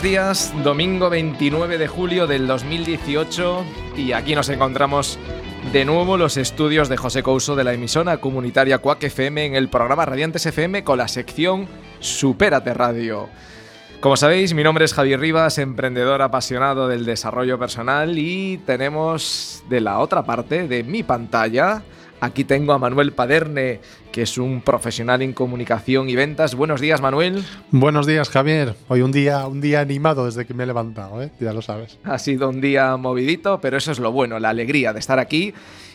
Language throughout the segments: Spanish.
Buenos días, domingo 29 de julio del 2018 y aquí nos encontramos de nuevo los estudios de José Couso de la emisora comunitaria Cuac FM en el programa Radiantes FM con la sección Supérate Radio. Como sabéis, mi nombre es Javier Rivas, emprendedor apasionado del desarrollo personal y tenemos de la otra parte de mi pantalla Aquí tengo a Manuel Paderne, que es un profesional en comunicación y ventas. Buenos días, Manuel. Buenos días, Javier. Hoy un día, un día animado desde que me he levantado, ¿eh? ya lo sabes. Ha sido un día movidito, pero eso es lo bueno, la alegría de estar aquí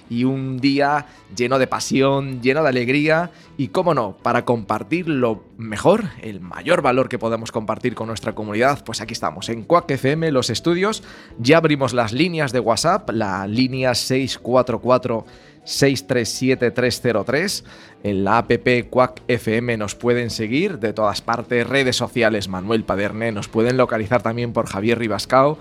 y un día lleno de pasión, lleno de alegría y, cómo no, para compartir lo mejor, el mayor valor que podemos compartir con nuestra comunidad, pues aquí estamos, en Quack FM, los estudios. Ya abrimos las líneas de WhatsApp, la línea 644 637303. En la app Quack FM nos pueden seguir de todas partes, redes sociales Manuel Paderne, nos pueden localizar también por Javier Ribascao.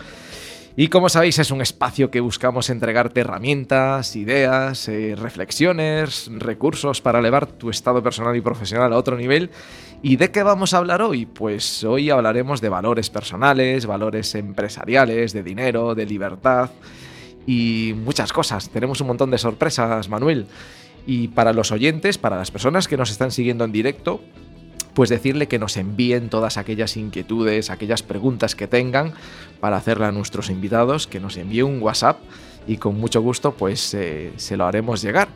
Y como sabéis, es un espacio que buscamos entregarte herramientas, ideas, eh, reflexiones, recursos para elevar tu estado personal y profesional a otro nivel. ¿Y de qué vamos a hablar hoy? Pues hoy hablaremos de valores personales, valores empresariales, de dinero, de libertad y muchas cosas. Tenemos un montón de sorpresas, Manuel. Y para los oyentes, para las personas que nos están siguiendo en directo, pues decirle que nos envíen todas aquellas inquietudes, aquellas preguntas que tengan para hacerle a nuestros invitados, que nos envíe un WhatsApp y con mucho gusto pues eh, se lo haremos llegar.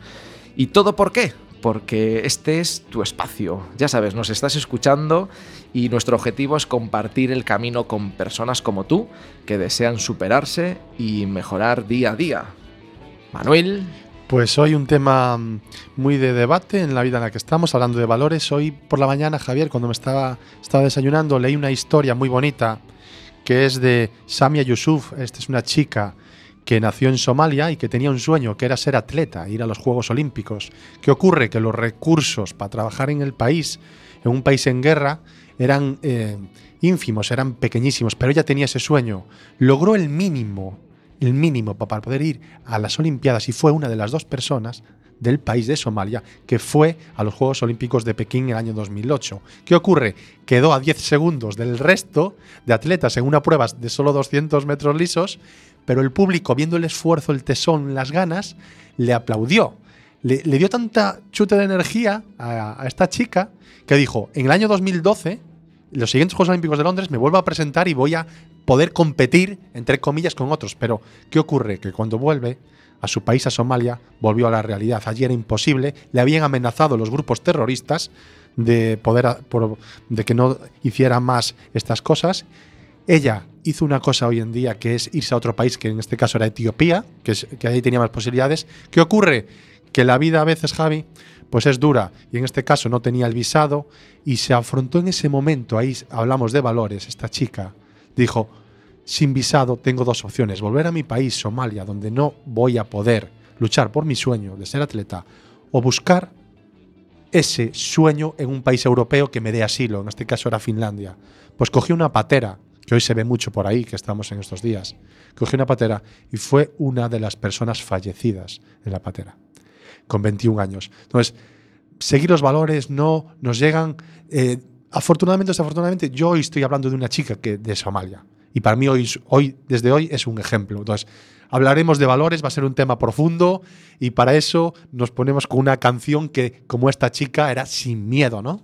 ¿Y todo por qué? Porque este es tu espacio. Ya sabes, nos estás escuchando y nuestro objetivo es compartir el camino con personas como tú que desean superarse y mejorar día a día. Manuel. Pues hoy un tema mm, muy de debate en la vida en la que estamos, hablando de valores. Hoy por la mañana, Javier, cuando me estaba, estaba desayunando, leí una historia muy bonita que es de Samia Yusuf. Esta es una chica que nació en Somalia y que tenía un sueño, que era ser atleta, ir a los Juegos Olímpicos. ¿Qué ocurre? Que los recursos para trabajar en el país, en un país en guerra, eran eh, ínfimos, eran pequeñísimos, pero ella tenía ese sueño. Logró el mínimo, el mínimo para poder ir a las Olimpiadas y fue una de las dos personas del país de Somalia que fue a los Juegos Olímpicos de Pekín el año 2008. ¿Qué ocurre? Quedó a 10 segundos del resto de atletas en una prueba de solo 200 metros lisos, pero el público, viendo el esfuerzo, el tesón, las ganas, le aplaudió. Le, dio tanta chute de energía a, a esta chica que dijo, en el año 2012 los siguientes Juegos Olímpicos de Londres me vuelvo a presentar y voy a poder competir, entre comillas, con otros. Pero, ¿qué ocurre? Que cuando vuelve a su país, a Somalia, volvió a la realidad. Allí era imposible, le habían amenazado los grupos terroristas de poder de que no hiciera más estas cosas. Ella hizo una cosa hoy en día que es irse a otro país, que en este caso era Etiopía, que, que ahí tenía más posibilidades. ¿Qué ocurre? Que la vida a veces, Javi, pues es dura y en este caso no tenía el visado y se afrontó en ese momento, ahí hablamos de valores, esta chica dijo, sin visado tengo dos opciones, volver a mi país, Somalia, donde no voy a poder luchar por mi sueño de ser atleta, o buscar ese sueño en un país europeo que me dé asilo, en este caso era Finlandia. Pues cogí una patera, que hoy se ve mucho por ahí, que estamos en estos días, cogí una patera y fue una de las personas fallecidas en la patera con 21 años. Entonces, seguir los valores no nos llegan. Eh, afortunadamente o desafortunadamente, yo hoy estoy hablando de una chica que de Somalia. Y para mí hoy, hoy, desde hoy, es un ejemplo. Entonces, hablaremos de valores, va a ser un tema profundo y para eso nos ponemos con una canción que, como esta chica, era sin miedo, ¿no?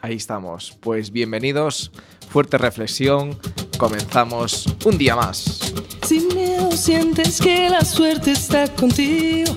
Ahí estamos. Pues bienvenidos, fuerte reflexión, comenzamos un día más. Sin miedo sientes que la suerte está contigo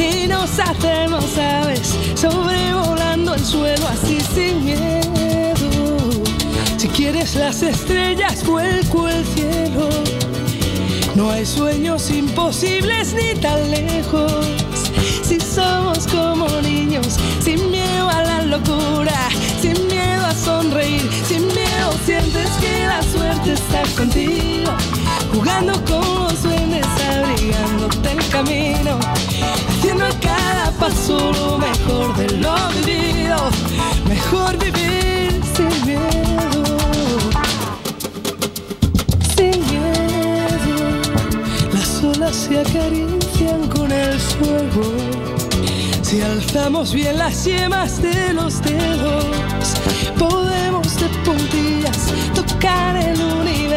y nos hacemos aves sobrevolando el suelo así sin miedo. Si quieres las estrellas, vuelco el cielo. No hay sueños imposibles ni tan lejos. Si somos como niños, sin miedo a la locura, sin miedo a sonreír, sin miedo sientes que la suerte está contigo, jugando con los duendes, abrigándote el camino, haciendo a cada paso lo mejor de lo vivido, mejor vivir sin miedo. Sin miedo, las olas se acarician con el fuego. Si alzamos bien las yemas de los dedos, podemos de puntillas tocar el universo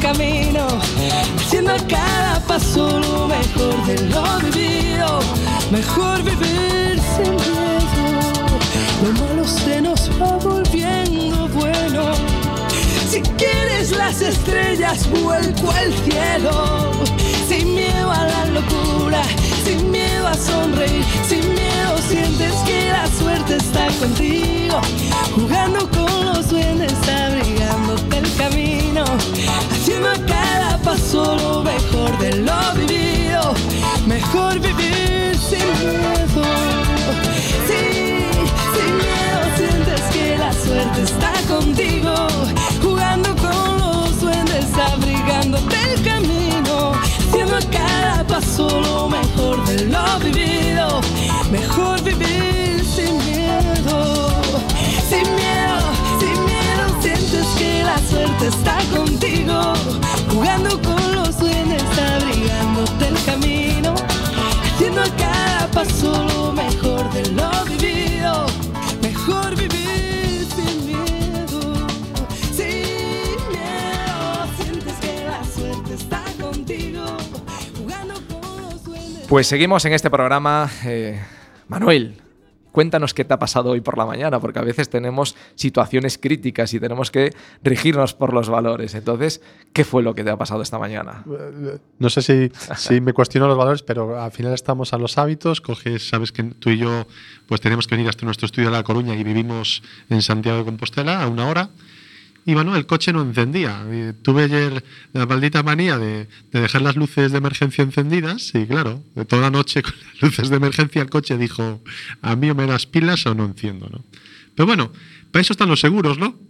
camino, haciendo cada paso lo mejor de lo vivido, mejor vivir sin miedo, lo malo se nos va volviendo bueno. Si quieres las estrellas, vuelco al cielo. Sin miedo a la locura, sin miedo a sonreír, sin miedo sientes que la suerte está contigo. Jugando con los duendes, abrigándote el camino. Paso lo mejor de lo vivido. Mejor vivir sin miedo. Sí, sin miedo sientes que la suerte está contigo. Jugando con los duendes, abrigándote el camino. Haciendo a cada paso lo mejor de lo vivido. Mejor vivir sin miedo. Sin miedo, sin miedo sientes que la suerte está contigo. Paso lo mejor de lo vivido. Mejor vivir sin miedo. Sin miedo sientes que la suerte está contigo. Jugando con los. Pues seguimos en este programa. eh, Manuel, cuéntanos qué te ha pasado hoy por la mañana, porque a veces tenemos situaciones críticas y tenemos que regirnos por los valores. Entonces, ¿qué fue lo que te ha pasado esta mañana? No sé si, me cuestiono los valores, pero al final estamos a los hábitos. Coges, sabes que tú y yo pues tenemos que venir hasta nuestro estudio de La Coruña y vivimos en Santiago de Compostela a una hora. Y bueno, el coche no encendía. Tuve ayer la maldita manía de, de dejar las luces de emergencia encendidas y claro, toda noche con las luces de emergencia el coche dijo, a mí o me das pilas o no enciendo. ¿no? Pero bueno, para eso están los seguros, ¿no?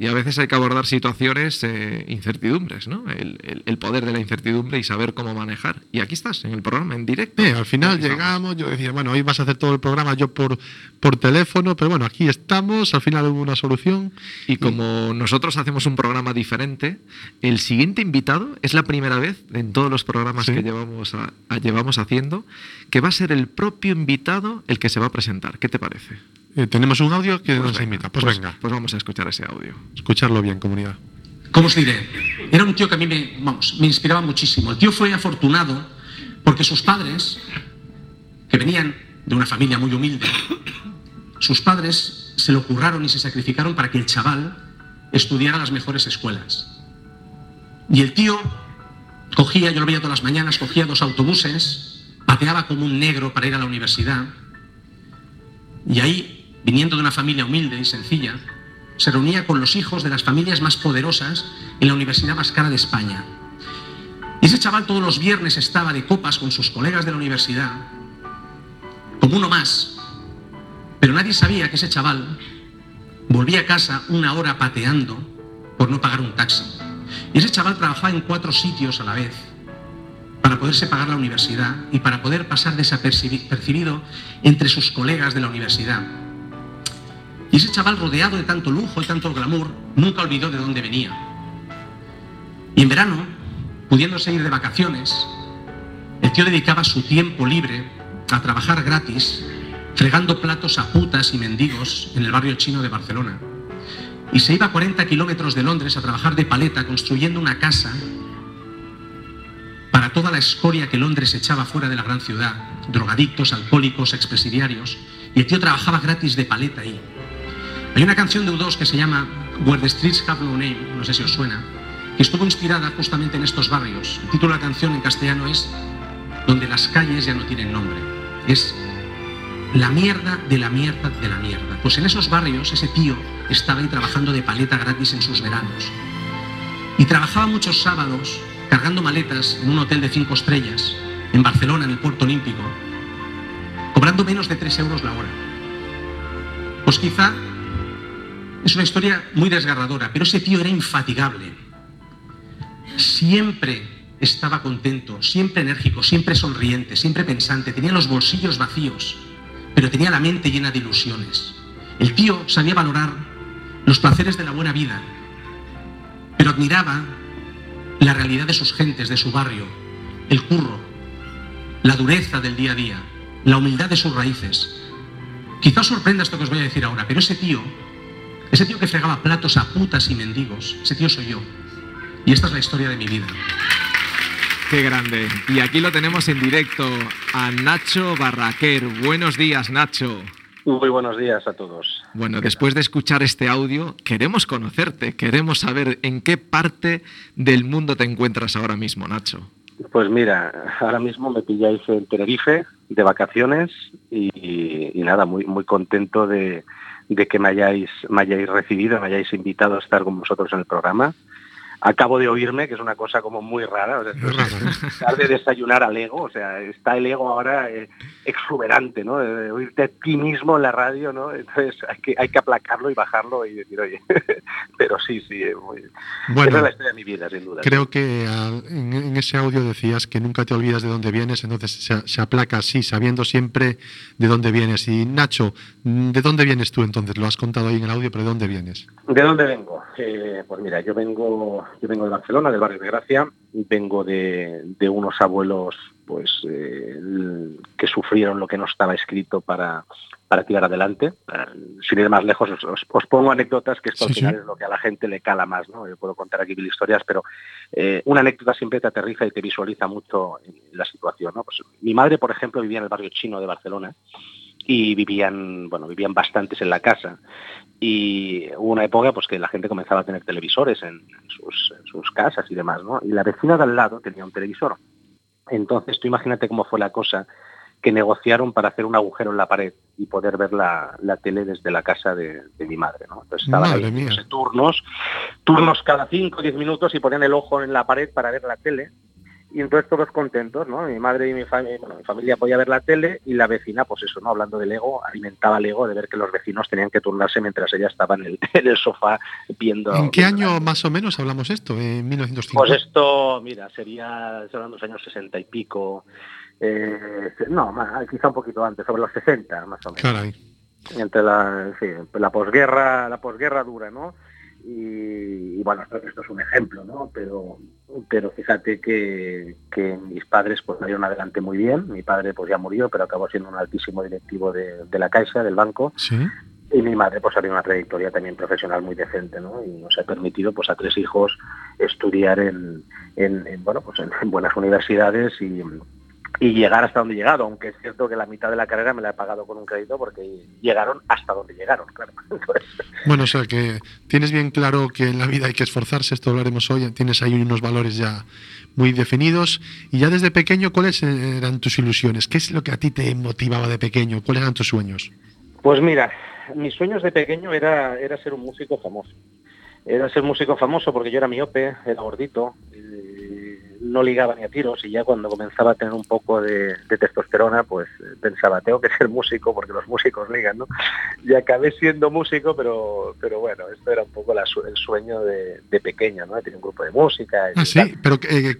Y a veces hay que abordar situaciones, eh, incertidumbres, ¿no? El, el- el poder de la incertidumbre y saber cómo manejar. Y aquí estás, en el programa, en directo. Al final llegamos, yo decía, bueno, hoy vas a hacer todo el programa yo por, por teléfono, pero bueno, aquí estamos, al final hubo una solución. Y como nosotros hacemos un programa diferente, el siguiente invitado es la primera vez en todos los programas Sí. que llevamos, a- a- llevamos haciendo que va a ser el propio invitado el que se va a presentar. ¿Qué te parece? Eh, tenemos un audio que nos venga, invita. Pues, venga, Pues vamos a escuchar ese audio. escucharlo bien, comunidad. ¿Cómo os diré? Era un tío que a mí me, vamos, me inspiraba muchísimo. El tío fue afortunado porque sus padres, que venían de una familia muy humilde, sus padres se lo curraron y se sacrificaron para que el chaval estudiara las mejores escuelas. Y el tío cogía, yo lo veía todas las mañanas, cogía dos autobuses, pateaba como un negro para ir a la universidad. Y ahí, viniendo de una familia humilde y sencilla, se reunía con los hijos de las familias más poderosas en la universidad más cara de España. Y ese chaval todos los viernes estaba de copas con sus colegas de la universidad, como uno más. Pero nadie sabía que ese chaval volvía a casa una hora pateando por no pagar un taxi. Y ese chaval trabajaba en cuatro sitios a la vez para poderse pagar la universidad y para poder pasar desapercibido entre sus colegas de la universidad. Y ese chaval rodeado de tanto lujo y tanto glamour nunca olvidó de dónde venía. Y en verano, pudiéndose ir de vacaciones, el tío dedicaba su tiempo libre a trabajar gratis, fregando platos a putas y mendigos en el barrio chino de Barcelona. Y se iba a 40 kilómetros de Londres a trabajar de paleta construyendo una casa para toda la escoria que Londres echaba fuera de la gran ciudad, drogadictos, alcohólicos, expresidiarios, y el tío trabajaba gratis de paleta ahí. Hay una canción de U2 que se llama Where the Streets Have No Name, no sé si os suena, que estuvo inspirada justamente en estos barrios. El título de la canción en castellano es Donde las calles ya no tienen nombre. Es la mierda de la mierda de la mierda. Pues en esos barrios ese tío estaba ahí trabajando de paleta gratis en sus veranos. Y trabajaba muchos sábados cargando maletas en un hotel de cinco estrellas en Barcelona, en el puerto olímpico, cobrando menos de 3 euros la hora. Pues quizá Es una historia muy desgarradora, pero ese tío era infatigable. Siempre estaba contento, siempre enérgico, siempre sonriente, siempre pensante, tenía los bolsillos vacíos, pero tenía la mente llena de ilusiones. El tío sabía valorar los placeres de la buena vida, pero admiraba la realidad de sus gentes, de su barrio, el curro, la dureza del día a día, la humildad de sus raíces. Quizá os sorprenda esto que os voy a decir ahora, pero ese tío, ese tío que fregaba platos a putas y mendigos, ese tío soy yo. Y esta es la historia de mi vida. Qué grande. Y aquí lo tenemos en directo a Nacho Barraquer. Buenos días, Nacho. Muy buenos días a todos. Bueno, después de escuchar este audio, queremos conocerte, queremos saber en qué parte del mundo te encuentras ahora mismo, Nacho. Pues mira, ahora mismo me pilláis en Tenerife de vacaciones y, nada, muy, muy contento de, que me hayáis, me hayáis recibido, me hayáis invitado a estar con vosotros en el programa acabo de oírme, que es una cosa como muy rara, o sea, de desayunar al ego, o sea, está el ego ahora eh, exuberante, ¿no? De oírte a ti mismo en la radio, ¿no? Entonces hay que, hay que aplacarlo y bajarlo y decir, oye, pero sí, sí, muy... bueno, esa es la historia de mi vida, sin duda. Creo que en, ese audio decías que nunca te olvidas de dónde vienes, entonces se, se, aplaca así, sabiendo siempre de dónde vienes. Y Nacho, ¿de dónde vienes tú entonces? Lo has contado ahí en el audio, pero ¿de dónde vienes? ¿De dónde vengo? Eh, pues mira, yo vengo yo vengo de Barcelona, del barrio de Gracia, vengo de, unos abuelos pues eh, que sufrieron lo que no estaba escrito para, para tirar adelante. Sin ir más lejos, os, pongo anécdotas, que esto al final es lo que a la gente le cala más. ¿no? Yo puedo contar aquí mil historias, pero eh, una anécdota siempre te aterriza y te visualiza mucho la situación. ¿no? Pues, mi madre, por ejemplo, vivía en el barrio chino de Barcelona y vivían, bueno, vivían bastantes en la casa. Y hubo una época pues que la gente comenzaba a tener televisores en, sus, sus, casas y demás, ¿no? Y la vecina de al lado tenía un televisor. Entonces tú imagínate cómo fue la cosa que negociaron para hacer un agujero en la pared y poder ver la, la tele desde la casa de, mi madre, ¿no? Entonces estaban ahí turnos, turnos cada 5 o 10 minutos y ponían el ojo en la pared para ver la tele y entonces todos contentos, ¿no? Mi madre y mi, familia, bueno, mi familia podía ver la tele y la vecina, pues eso, ¿no? Hablando del ego, alimentaba el ego de ver que los vecinos tenían que turnarse mientras ella estaba en el, en el sofá viendo... ¿En qué año más o menos hablamos esto? ¿En 1950? Pues esto, mira, sería, de los años 60 y pico, eh, no, quizá un poquito antes, sobre los 60 más o menos. Caray. Entre la, sí, la posguerra, la posguerra dura, ¿no? Y, bueno, esto, es un ejemplo, ¿no? Pero, pero fíjate que, mis padres pues salieron adelante muy bien. Mi padre pues ya murió, pero acabó siendo un altísimo directivo de, la Caixa, del banco. Y mi madre pues había una trayectoria también profesional muy decente, ¿no? Y nos ha permitido pues a tres hijos estudiar en, bueno, pues en buenas universidades y, y llegar hasta donde he llegado, aunque es cierto que la mitad de la carrera me la he pagado con un crédito porque llegaron hasta donde llegaron, claro. Bueno, o sea que tienes bien claro que en la vida hay que esforzarse, esto hablaremos hoy, tienes ahí unos valores ya muy definidos y ya desde pequeño, ¿cuáles eran tus ilusiones? ¿Qué es lo que a ti te motivaba de pequeño? ¿Cuáles eran tus sueños? Pues mira, mis sueños de pequeño era, era ser un músico famoso. Era ser músico famoso porque yo era miope, era gordito, no ligaba ni a tiros y ya cuando comenzaba a tener un poco de, testosterona, pues eh, pensaba, tengo que ser músico porque los músicos ligan, ¿no? Y acabé siendo músico, pero, pero bueno, esto era un poco el sueño de, pequeño, ¿no? Tenía un grupo de música. ah, sí, pero eh,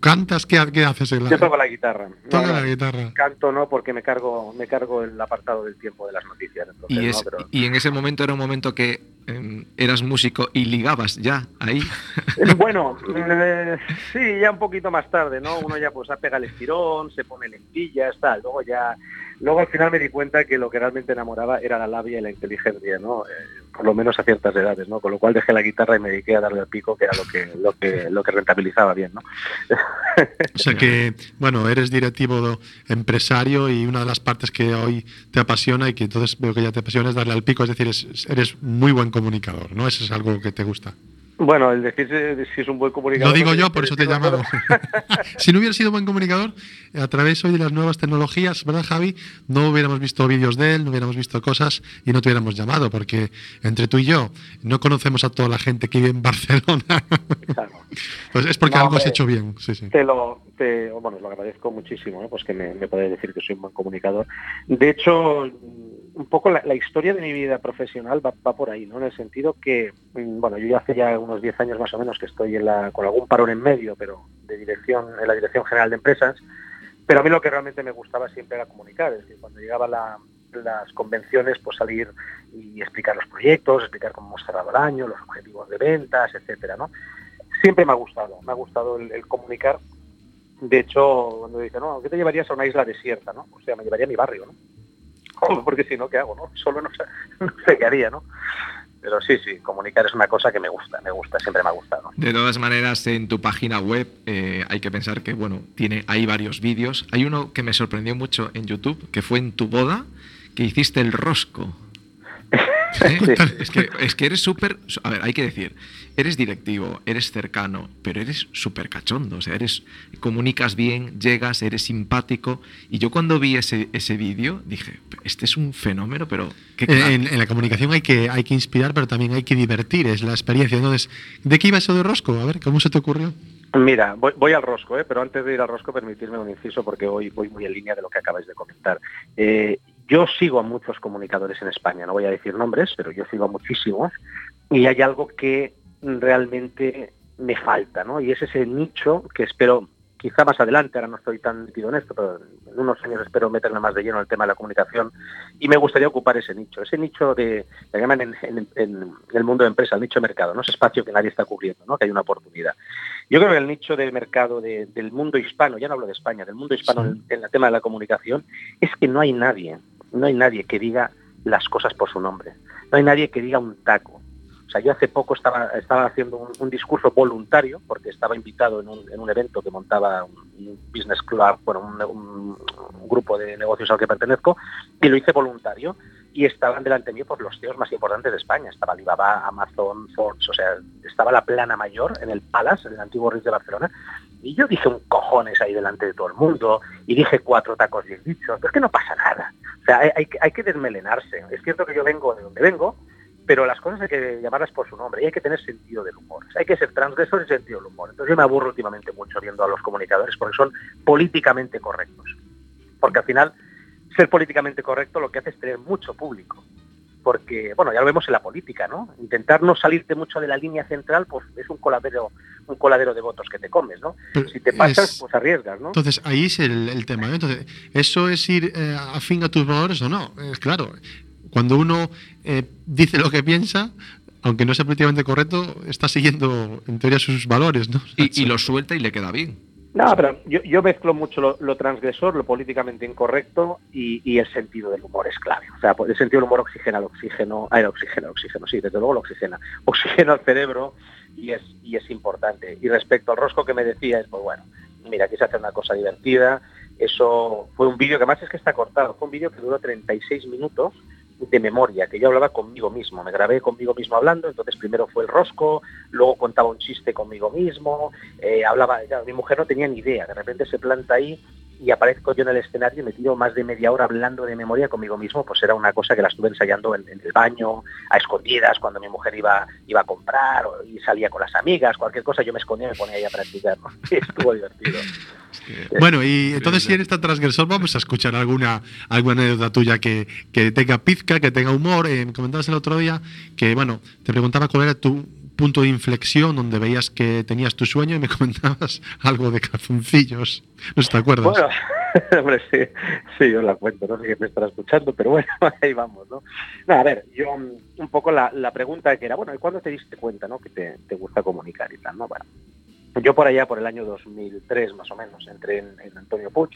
¿cantas? ¿Qué, haces? En la... Yo toco la guitarra. La. Canto no, porque me cargo, me cargo el apartado del tiempo de las noticias. y, y en ese momento era un momento que em, eras músico y ligabas ya ahí. Bueno, eh, sí, ya un poquito más tarde, ¿no? Uno ya pues pega el estirón, se pone lentillas, tal. Luego ya, luego al final me di cuenta que lo que realmente enamoraba era la labia y la inteligencia, ¿no? Eh, por lo menos a ciertas edades, ¿no? Con lo cual dejé la guitarra y me dediqué a darle al pico, que era lo que, lo que, lo que rentabilizaba bien, ¿no? O sea que, bueno, eres directivo empresario y una de las partes que hoy te apasiona y que entonces veo que ya te apasiona es darle al pico, es decir, eres muy buen comunicador, ¿no? Eso es algo que te gusta. Bueno, el decir si es un buen comunicador. Lo digo yo, por eso te he llamado. si no hubiera sido buen comunicador, a través hoy de las nuevas tecnologías, ¿verdad, Javi? No hubiéramos visto vídeos de él, no hubiéramos visto cosas y no te hubiéramos llamado, porque entre tú y yo no conocemos a toda la gente que vive en Barcelona. pues es porque algo has hecho bien. Sí, sí. Te lo, te, bueno, lo agradezco muchísimo, pues que me, me decir que soy un buen comunicador. De hecho, un poco la, historia de mi vida profesional va, por ahí, ¿no? En el sentido que, mm, bueno, yo ya hace ya unos 10 años más o menos que estoy en la, con algún parón en medio, pero de dirección, en la Dirección General de Empresas, pero a mí lo que realmente me gustaba siempre era comunicar, es decir, cuando llegaba las convenciones, pues salir y explicar los proyectos, explicar cómo hemos cerrado el año, los objetivos de ventas, etcétera, ¿no? Siempre me ha gustado, me ha gustado el, comunicar. De hecho, cuando dice, no, ¿qué te llevarías a una isla desierta, no? O sea, me llevaría a mi barrio, ¿no? Porque si no, ¿qué hago? No? Solo no sé, qué haría, ¿no? Pero sí, sí, comunicar es una cosa que me gusta, me gusta, siempre me ha gustado. De todas maneras, en tu página web eh, hay que pensar que, bueno, tiene, hay varios vídeos. Hay uno que me sorprendió mucho en YouTube, que fue en tu boda, que hiciste el rosco. Es, que, es que eres súper... A ver, hay que decir, eres directivo, eres cercano, pero eres súper cachondo. O sea, eres, comunicas bien, llegas, eres simpático. Y yo cuando vi ese, ese vídeo dije, este es un fenómeno, pero... en, en, la comunicación hay que, hay que inspirar, pero también hay que divertir, es la experiencia. Entonces, ¿de qué iba eso de Rosco? A ver, ¿cómo se te ocurrió? Mira, voy, al rosco, ¿eh? pero antes de ir al rosco, permitirme un inciso porque hoy voy muy en línea de lo que acabáis de comentar. Eh, yo sigo a muchos comunicadores en España, no voy a decir nombres, pero yo sigo a muchísimos y hay algo que realmente me falta, ¿no? Y es ese nicho que espero, quizá más adelante, ahora no estoy tan metido en esto, pero en unos años espero meterme más de lleno en el tema de la comunicación y me gustaría ocupar ese nicho, ese nicho de, le llaman en, el mundo de empresa, el nicho de mercado, ¿no? Ese espacio que nadie está cubriendo, ¿no? Que hay una oportunidad. Yo creo que el nicho de mercado del mundo hispano, ya no hablo de España, del mundo hispano en, en el tema de la comunicación, es que no hay nadie no hay nadie que diga las cosas por su nombre. No hay nadie que diga un taco. O sea, yo hace poco estaba, estaba haciendo un, discurso voluntario, porque estaba invitado en un, evento que montaba un, business club, bueno, un, grupo de negocios al que pertenezco, y lo hice voluntario. Y estaban delante mío por los CEOs más importantes de España. Estaba Alibaba, Amazon, Ford, o sea, estaba la plana mayor en el Palace, en el antiguo Ritz de Barcelona, y yo dije un cojones ahí delante de todo el mundo, y dije cuatro tacos bien dichos, pero es que no pasa nada. O sea, hay, que desmelenarse. Es cierto que yo vengo de donde vengo, pero las cosas hay que llamarlas por su nombre y hay que tener sentido del humor. Hay que ser transgresor y sentido del humor. Entonces yo me aburro últimamente mucho viendo a los comunicadores porque son políticamente correctos. Porque al final, ser políticamente correcto lo que hace es tener mucho público porque, bueno, ya lo vemos en la política, ¿no? Intentar no salirte mucho de la línea central, pues es un coladero, un coladero de votos que te comes, ¿no? si te pasas, pues arriesgas, ¿no? Entonces, ahí es el, tema, ¿no? Entonces, ¿eso es ir eh, afín a tus valores o no? Es claro, cuando uno eh, dice lo que piensa, aunque no sea políticamente correcto, está siguiendo, en teoría, sus valores, ¿no? y lo suelta y le queda bien. No, pero yo, mezclo mucho lo, transgresor, lo políticamente incorrecto y, el sentido del humor es clave. O sea, el sentido del humor oxigena el oxígeno, ah, el oxígeno, el oxígeno, sí, desde luego lo oxigena. Oxigena al cerebro y es, y es importante. Y respecto al rosco que me decías, pues bueno, mira, quise hacer una cosa divertida. Eso fue un vídeo que además es que está cortado. Fue un vídeo que duró 36 minutos de memoria, que yo hablaba conmigo mismo, me grabé conmigo mismo hablando, entonces primero fue el rosco, luego contaba un chiste conmigo mismo, eh, hablaba, mi mujer no tenía ni idea, de repente se planta ahí y aparezco yo en el escenario y me tiro más de media hora hablando de memoria conmigo mismo, pues era una cosa que la estuve ensayando en, el baño, a escondidas, cuando mi mujer iba, iba a comprar y salía con las amigas, cualquier cosa yo me escondía y me ponía ahí a practicar, estuvo divertido. Bueno, y entonces si eres tan transgresor, vamos a escuchar alguna, alguna anécdota tuya que, que tenga pizca, que tenga humor. Eh, me comentabas el otro día que, bueno, te preguntaba cuál era tu punto de inflexión donde veías que tenías tu sueño y me comentabas algo de calzoncillos. ¿No te acuerdas? Bueno, hombre, sí, sí, yo la cuento, no sé qué me estará escuchando, pero bueno, ahí vamos, ¿no? a ver, yo un poco la, pregunta que era, bueno, ¿y cuándo te diste cuenta, ¿no? Que te, te gusta comunicar y tal, ¿no? Bueno, yo por allá, por el año 2003 más o menos, entré en, Antonio Puig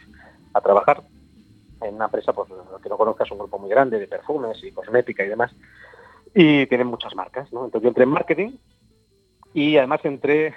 a trabajar en una empresa, pues lo que no conozcas, un grupo muy grande de perfumes y cosmética y demás, y tienen muchas marcas, ¿no? Entonces yo entré en marketing y además entré,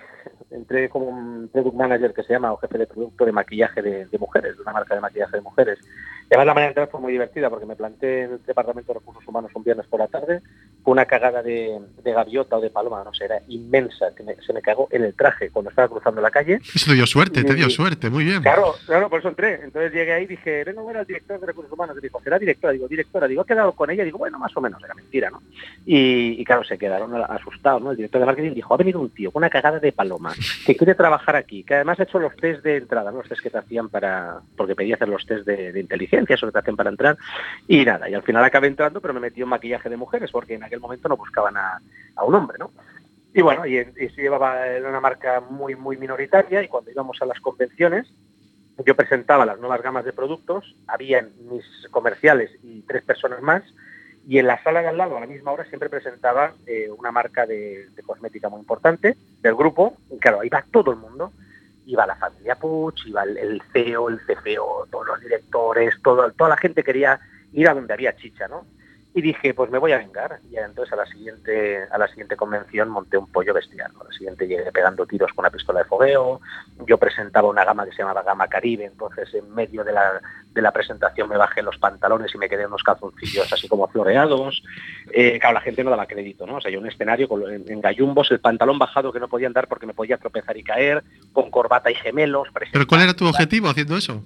entré como un product manager que se llama, o jefe de producto de maquillaje de, mujeres, de una marca de maquillaje de mujeres. Y además la manera de entrar fue muy divertida porque me planté en el Departamento de Recursos Humanos un viernes por la tarde, una cagada de, gaviota o de paloma, no sé, era inmensa, se me cagó en el traje cuando estaba cruzando la calle. Eso te dio suerte, te dio suerte, muy bien. Claro, claro, por eso entré. Entonces llegué ahí y dije, vengo a ver al director de recursos humanos. Y dijo, será directora, digo, directora, digo, he quedado con ella, digo, bueno, más o menos, era mentira, ¿no? Y, claro, se quedaron asustados, ¿no? El director de marketing dijo, ha venido un tío con una cagada de paloma, que quiere trabajar aquí, que además ha hecho los test de entrada, ¿no? los test que te hacían para, porque pedía hacer los test de, inteligencia, eso que te hacen para entrar, y nada, y al final acabé entrando, pero me metió en maquillaje de mujeres, porque en aquel momento no buscaban a, un hombre, ¿no? Y bueno, y, se llevaba una marca muy, muy minoritaria y cuando íbamos a las convenciones, yo presentaba las nuevas gamas de productos, había mis comerciales y tres personas más, y en la sala de al lado, a la misma hora, siempre presentaba eh, una marca de, cosmética muy importante del grupo, y claro, ahí va todo el mundo, iba la familia Puch, iba el, CEO, el CFO, todos los directores, todo, toda la gente quería ir a donde había chicha, ¿no? Y dije, pues me voy a vengar. Y entonces a la siguiente, a la siguiente convención monté un pollo bestial. A la siguiente llegué pegando tiros con una pistola de fogueo. Yo presentaba una gama que se llamaba Gama Caribe, entonces en medio de la, de la presentación me bajé los pantalones y me quedé unos calzoncillos así como floreados. Eh, claro, la gente no daba crédito, ¿no? O sea, yo un escenario con, en, gallumbos, el pantalón bajado que no podía andar porque me podía tropezar y caer, con corbata y gemelos. ¿Pero cuál era tu objetivo haciendo eso?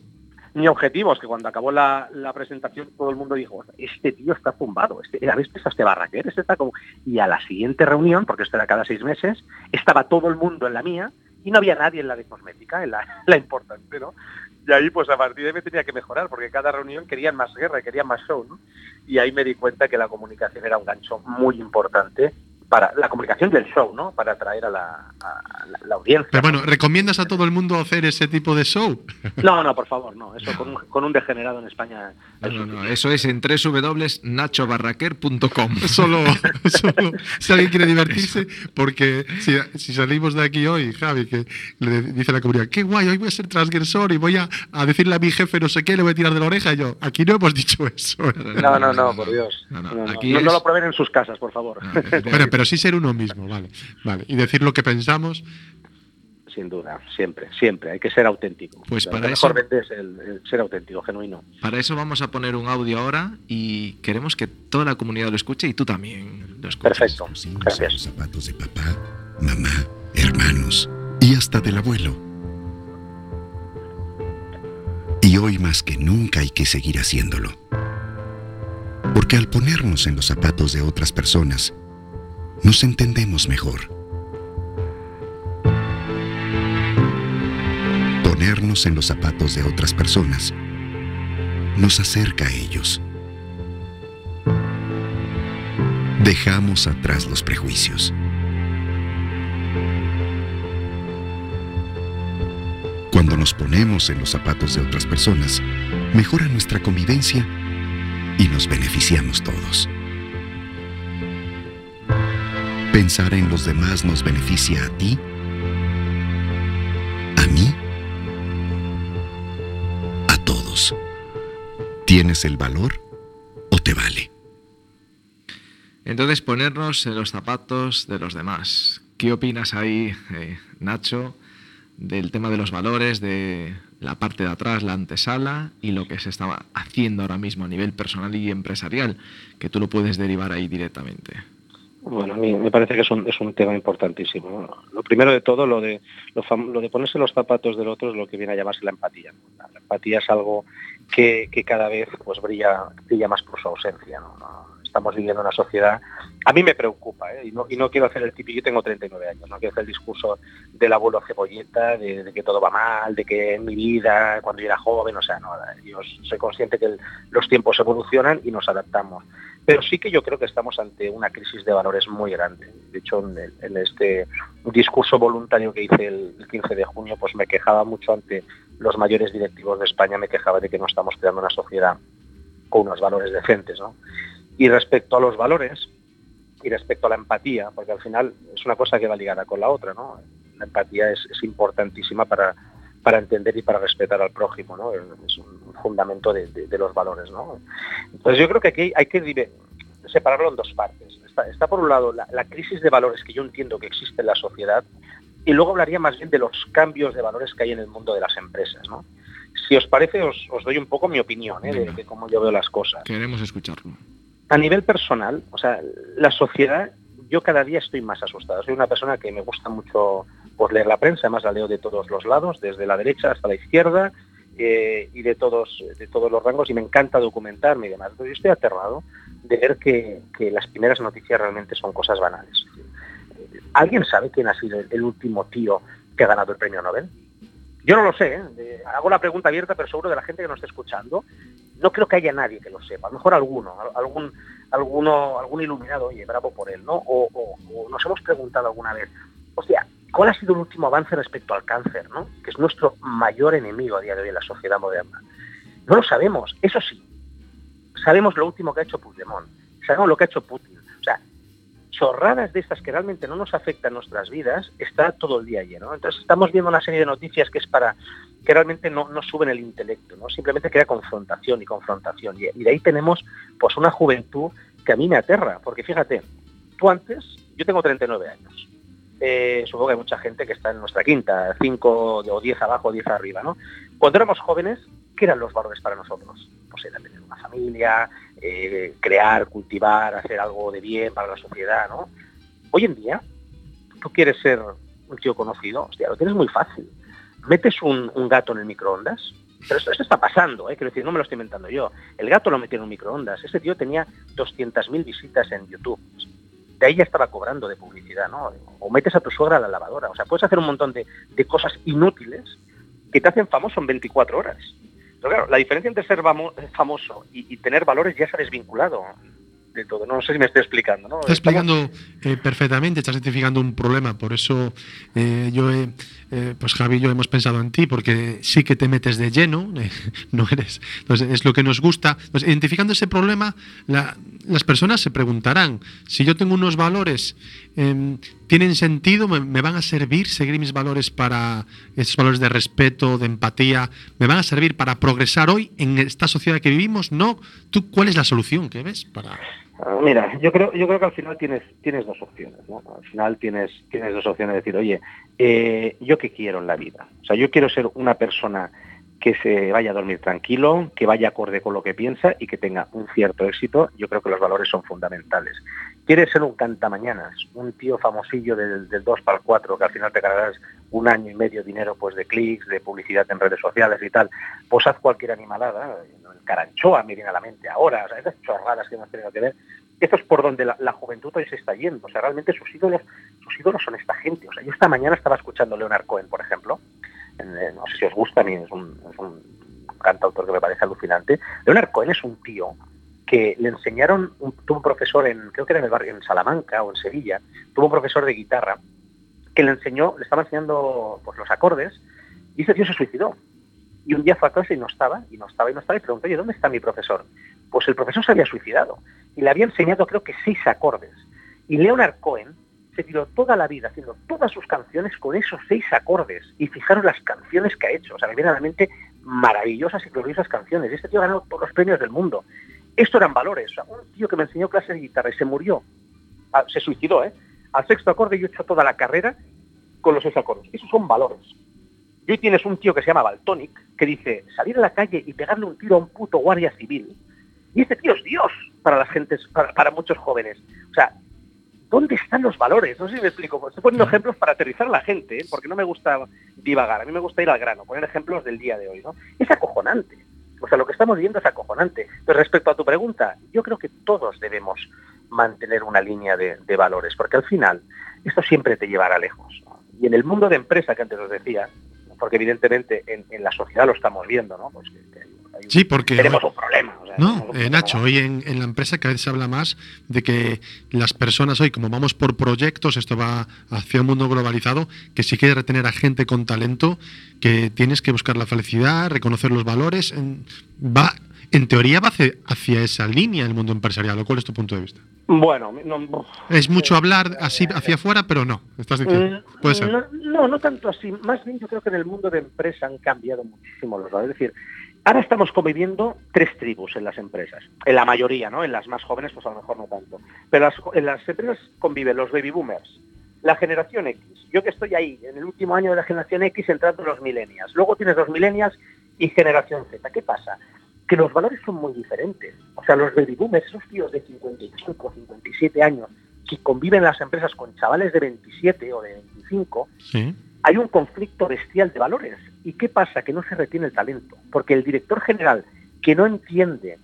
Mi objetivo es que cuando acabó la, presentación todo el mundo dijo, este tío está zumbado, este, ¿habéis visto este barraquer? Este está como... Y a la siguiente reunión, porque esto era cada seis meses, estaba todo el mundo en la mía y no había nadie en la de cosmética, en la, la importante, ¿no? Y ahí pues a partir de ahí me tenía que mejorar, porque cada reunión querían más guerra, querían más show, ¿no? Y ahí me di cuenta que la comunicación era un gancho muy importante para la comunicación del show, ¿no? Para atraer a la, audiencia. Pero bueno, ¿recomiendas a todo el mundo hacer ese tipo de show? No, no, por favor, no. Eso con, un, degenerado en España. No, no, eso es en www.nachobarraquer.com. Solo, solo si alguien quiere divertirse, porque si, salimos de aquí hoy, Javi, que le dice a la comunidad, qué guay, hoy voy a ser transgresor y voy a, decirle a mi jefe no sé qué, le voy a tirar de la oreja. Y yo, aquí no hemos dicho eso. No, no, no, por Dios. No, lo prueben en sus casas, por favor pero sí ser uno mismo, vale. vale. Y decir lo que pensamos. Sin duda, siempre, siempre. Hay que ser auténtico. Pues para eso. Mejor es el, ser auténtico, genuino. Para eso vamos a poner un audio ahora y queremos que toda la comunidad lo escuche y tú también lo escuches. Perfecto. Gracias. Los zapatos de papá, mamá, hermanos y hasta del abuelo. Y hoy más que nunca hay que seguir haciéndolo. Porque al ponernos en los zapatos de otras personas, nos entendemos mejor. Ponernos en los zapatos de otras personas nos acerca a ellos. Dejamos atrás los prejuicios. Cuando nos ponemos en los zapatos de otras personas, mejora nuestra convivencia y nos beneficiamos todos. ¿Pensar en los demás nos beneficia a ti? ¿A mí? A todos. ¿Tienes el valor o te vale? Entonces ponernos en los zapatos de los demás. ¿Qué opinas ahí, eh, Nacho, del tema de los valores, de la parte de atrás, la antesala y lo que se estaba haciendo ahora mismo a nivel personal y empresarial, que tú lo puedes derivar ahí directamente? Bueno, a mí me parece que es un, tema importantísimo. Lo primero de todo, lo de, de ponerse los zapatos del otro es lo que viene a llamarse la empatía. La empatía es algo que, cada vez pues brilla, brilla más por su ausencia. Estamos viviendo una sociedad, a mí me preocupa, ¿eh? y, no, quiero hacer el típico, yo tengo 39 años, no quiero hacer el discurso del abuelo cebolleta, de, que todo va mal, de que en mi vida, cuando yo era joven, o sea, no, yo soy consciente que los tiempos evolucionan y nos adaptamos pero sí que yo creo que estamos ante una crisis de valores muy grande. De hecho, en, este discurso voluntario que hice el, 15 de junio, pues me quejaba mucho ante los mayores directivos de España, me quejaba de que no estamos creando una sociedad con unos valores decentes. Y respecto a los valores y respecto a la empatía, porque al final es una cosa que va ligada con la otra, ¿no? La empatía es, importantísima para, para entender y para respetar al prójimo, ¿no? Es un fundamento de, los valores, ¿no? Entonces yo creo que aquí hay que separarlo en dos partes. Está, por un lado la, crisis de valores que yo entiendo que existe en la sociedad y luego hablaría más bien de los cambios de valores que hay en el mundo de las empresas, ¿no? Si os parece, os, doy un poco mi opinión ¿eh? de, cómo yo veo las cosas. Queremos escucharlo. a nivel personal, o sea, la sociedad, yo cada día estoy más asustado. Soy una persona que me gusta mucho pues, leer la prensa, además la leo de todos los lados, desde la derecha hasta la izquierda eh, y de todos, de todos los rangos, y me encanta documentarme y demás. Entonces yo estoy aterrado de ver que, que las primeras noticias realmente son cosas banales. ¿Alguien sabe quién ha sido el último tío que ha ganado el premio Nobel? Yo no lo sé, ¿eh? hago la pregunta abierta, pero seguro de la gente que nos está escuchando, no creo que haya nadie que lo sepa, a lo mejor alguno, algún, alguno, algún iluminado, oye, bravo por él, ¿no? O, nos hemos preguntado alguna vez, hostia, ¿cuál ha sido el último avance respecto al cáncer, ¿no? Que es nuestro mayor enemigo a día de hoy en la sociedad moderna. No lo sabemos, eso sí, sabemos lo último que ha hecho Puigdemont, sabemos lo que ha hecho Putin, chorradas de estas que realmente no nos afectan nuestras vidas, está todo el día lleno. Entonces estamos viendo una serie de noticias que es para que realmente no, no suben el intelecto, ¿no? simplemente crea confrontación y confrontación. Y, de ahí tenemos pues una juventud que a mí me aterra, porque fíjate, tú antes, yo tengo 39 años, eh, supongo que hay mucha gente que está en nuestra quinta, 5 o 10 abajo, 10 arriba, ¿no? Cuando éramos jóvenes, ¿qué eran los valores para nosotros? Pues era tener una familia, eh, crear, cultivar, hacer algo de bien para la sociedad, ¿no? Hoy en día, tú quieres ser un tío conocido, hostia, lo tienes muy fácil. Metes un, gato en el microondas, pero esto, está pasando, ¿eh? quiero decir, no me lo estoy inventando yo. El gato lo metió en un microondas. Ese tío tenía 200.000 visitas en YouTube. De ahí ya estaba cobrando de publicidad, ¿no? O metes a tu suegra a la lavadora. O sea, puedes hacer un montón de, de cosas inútiles que te hacen famoso en 24 horas. Pero claro, la diferencia entre ser famoso y, tener valores ya se ha desvinculado de todo. No sé si me estoy explicando. ¿no? Estás explicando eh, perfectamente, estás identificando un problema. Por eso eh, yo, he, eh, pues Javi y yo hemos pensado en ti, porque sí que te metes de lleno, no eres. Entonces, es lo que nos gusta. Pues, identificando ese problema, las personas se preguntarán: si yo tengo unos valores, em, ¿tienen sentido? ¿Me, van a servir seguir mis valores para esos valores de respeto, de empatía? ¿Me van a servir para progresar hoy en esta sociedad que vivimos? No. ¿Tú cuál es la solución que ves para.? Ah, mira, yo creo, yo creo que al final tienes, tienes dos opciones. Al final tienes, tienes dos opciones de decir, oye, eh, yo qué quiero en la vida. O sea, yo quiero ser una persona que se vaya a dormir tranquilo, que vaya acorde con lo que piensa y que tenga un cierto éxito. Yo creo que los valores son fundamentales. ¿Quieres ser un cantamañanas, un tío famosillo del, 2 para el 4, que al final te cargarás un año y medio dinero pues de clics, de publicidad en redes sociales y tal? Pues haz cualquier animalada. El caranchoa me viene a la mente ahora, o esas chorradas que hemos tenido que ver. Esto es por donde la, juventud hoy se está yendo. O sea, realmente sus ídolos, sus ídolos son esta gente. O sea, yo esta mañana estaba escuchando a Leonard Cohen, por ejemplo. no sé si os gusta, a es un, es un cantautor que me parece alucinante. Leonard Cohen es un tío que le enseñaron, tuvo un profesor en, creo que era en el barrio, en Salamanca o en Sevilla, tuvo un profesor de guitarra que le enseñó, le estaba enseñando pues, los acordes y ese tío se suicidó. Y un día fue a clase y no estaba, y no estaba, y no estaba, y preguntó, oye, ¿dónde está mi profesor? Pues el profesor se había suicidado y le había enseñado creo que seis acordes. Y Leonard Cohen se tiró toda la vida haciendo todas sus canciones con esos seis acordes. Y fijaros las canciones que ha hecho. O sea, me vienen a la mente maravillosas y gloriosas canciones. Este tío ha ganado todos los premios del mundo. Esto eran valores. un tío que me enseñó clases de guitarra y se murió, ah, se suicidó, ¿eh? Al sexto acorde yo he hecho toda la carrera con los seis acordes. Esos son valores. Y hoy tienes un tío que se llama Baltonic, que dice salir a la calle y pegarle un tiro a un puto guardia civil. Y este tío es Dios para las gentes, para, muchos jóvenes. O sea, ¿dónde están los valores? No sé si me explico. Estoy poniendo ejemplos para aterrizar a la gente, ¿eh? porque no me gusta divagar. A mí me gusta ir al grano, poner ejemplos del día de hoy. ¿no? Es acojonante. O sea, lo que estamos viendo es acojonante. Pero respecto a tu pregunta, yo creo que todos debemos mantener una línea de, valores, porque al final esto siempre te llevará lejos. Y en el mundo de empresa que antes os decía, porque evidentemente en, la sociedad lo estamos viendo, ¿no? Pues sí, porque tenemos un problema. No, eh, Nacho, hoy en, en, la empresa cada vez se habla más de que las personas hoy, como vamos por proyectos, esto va hacia un mundo globalizado, que si quieres retener a gente con talento, que tienes que buscar la felicidad, reconocer los valores, va, en teoría va hacia, esa línea el mundo empresarial. ¿Cuál es tu punto de vista? Bueno, es mucho hablar así hacia afuera, pero no. Estás diciendo. Mm, Puede ser. No, no, tanto así. Más bien yo creo que en el mundo de empresa han cambiado muchísimo los valores. Es decir, ahora estamos conviviendo tres tribus en las empresas. En la mayoría, ¿no? En las más jóvenes, pues a lo mejor no tanto. Pero en las empresas conviven los baby boomers, la generación X. Yo que estoy ahí, en el último año de la generación X, entrando los millennials. Luego tienes los millennials y generación Z. ¿Qué pasa? que los valores son muy diferentes. O sea, los baby boomers, esos tíos de 55, 57 años, que conviven en las empresas con chavales de 27 o de 25, hay un conflicto bestial de valores. ¿Y qué pasa? Que no se retiene el talento. Porque el director general, que no entiende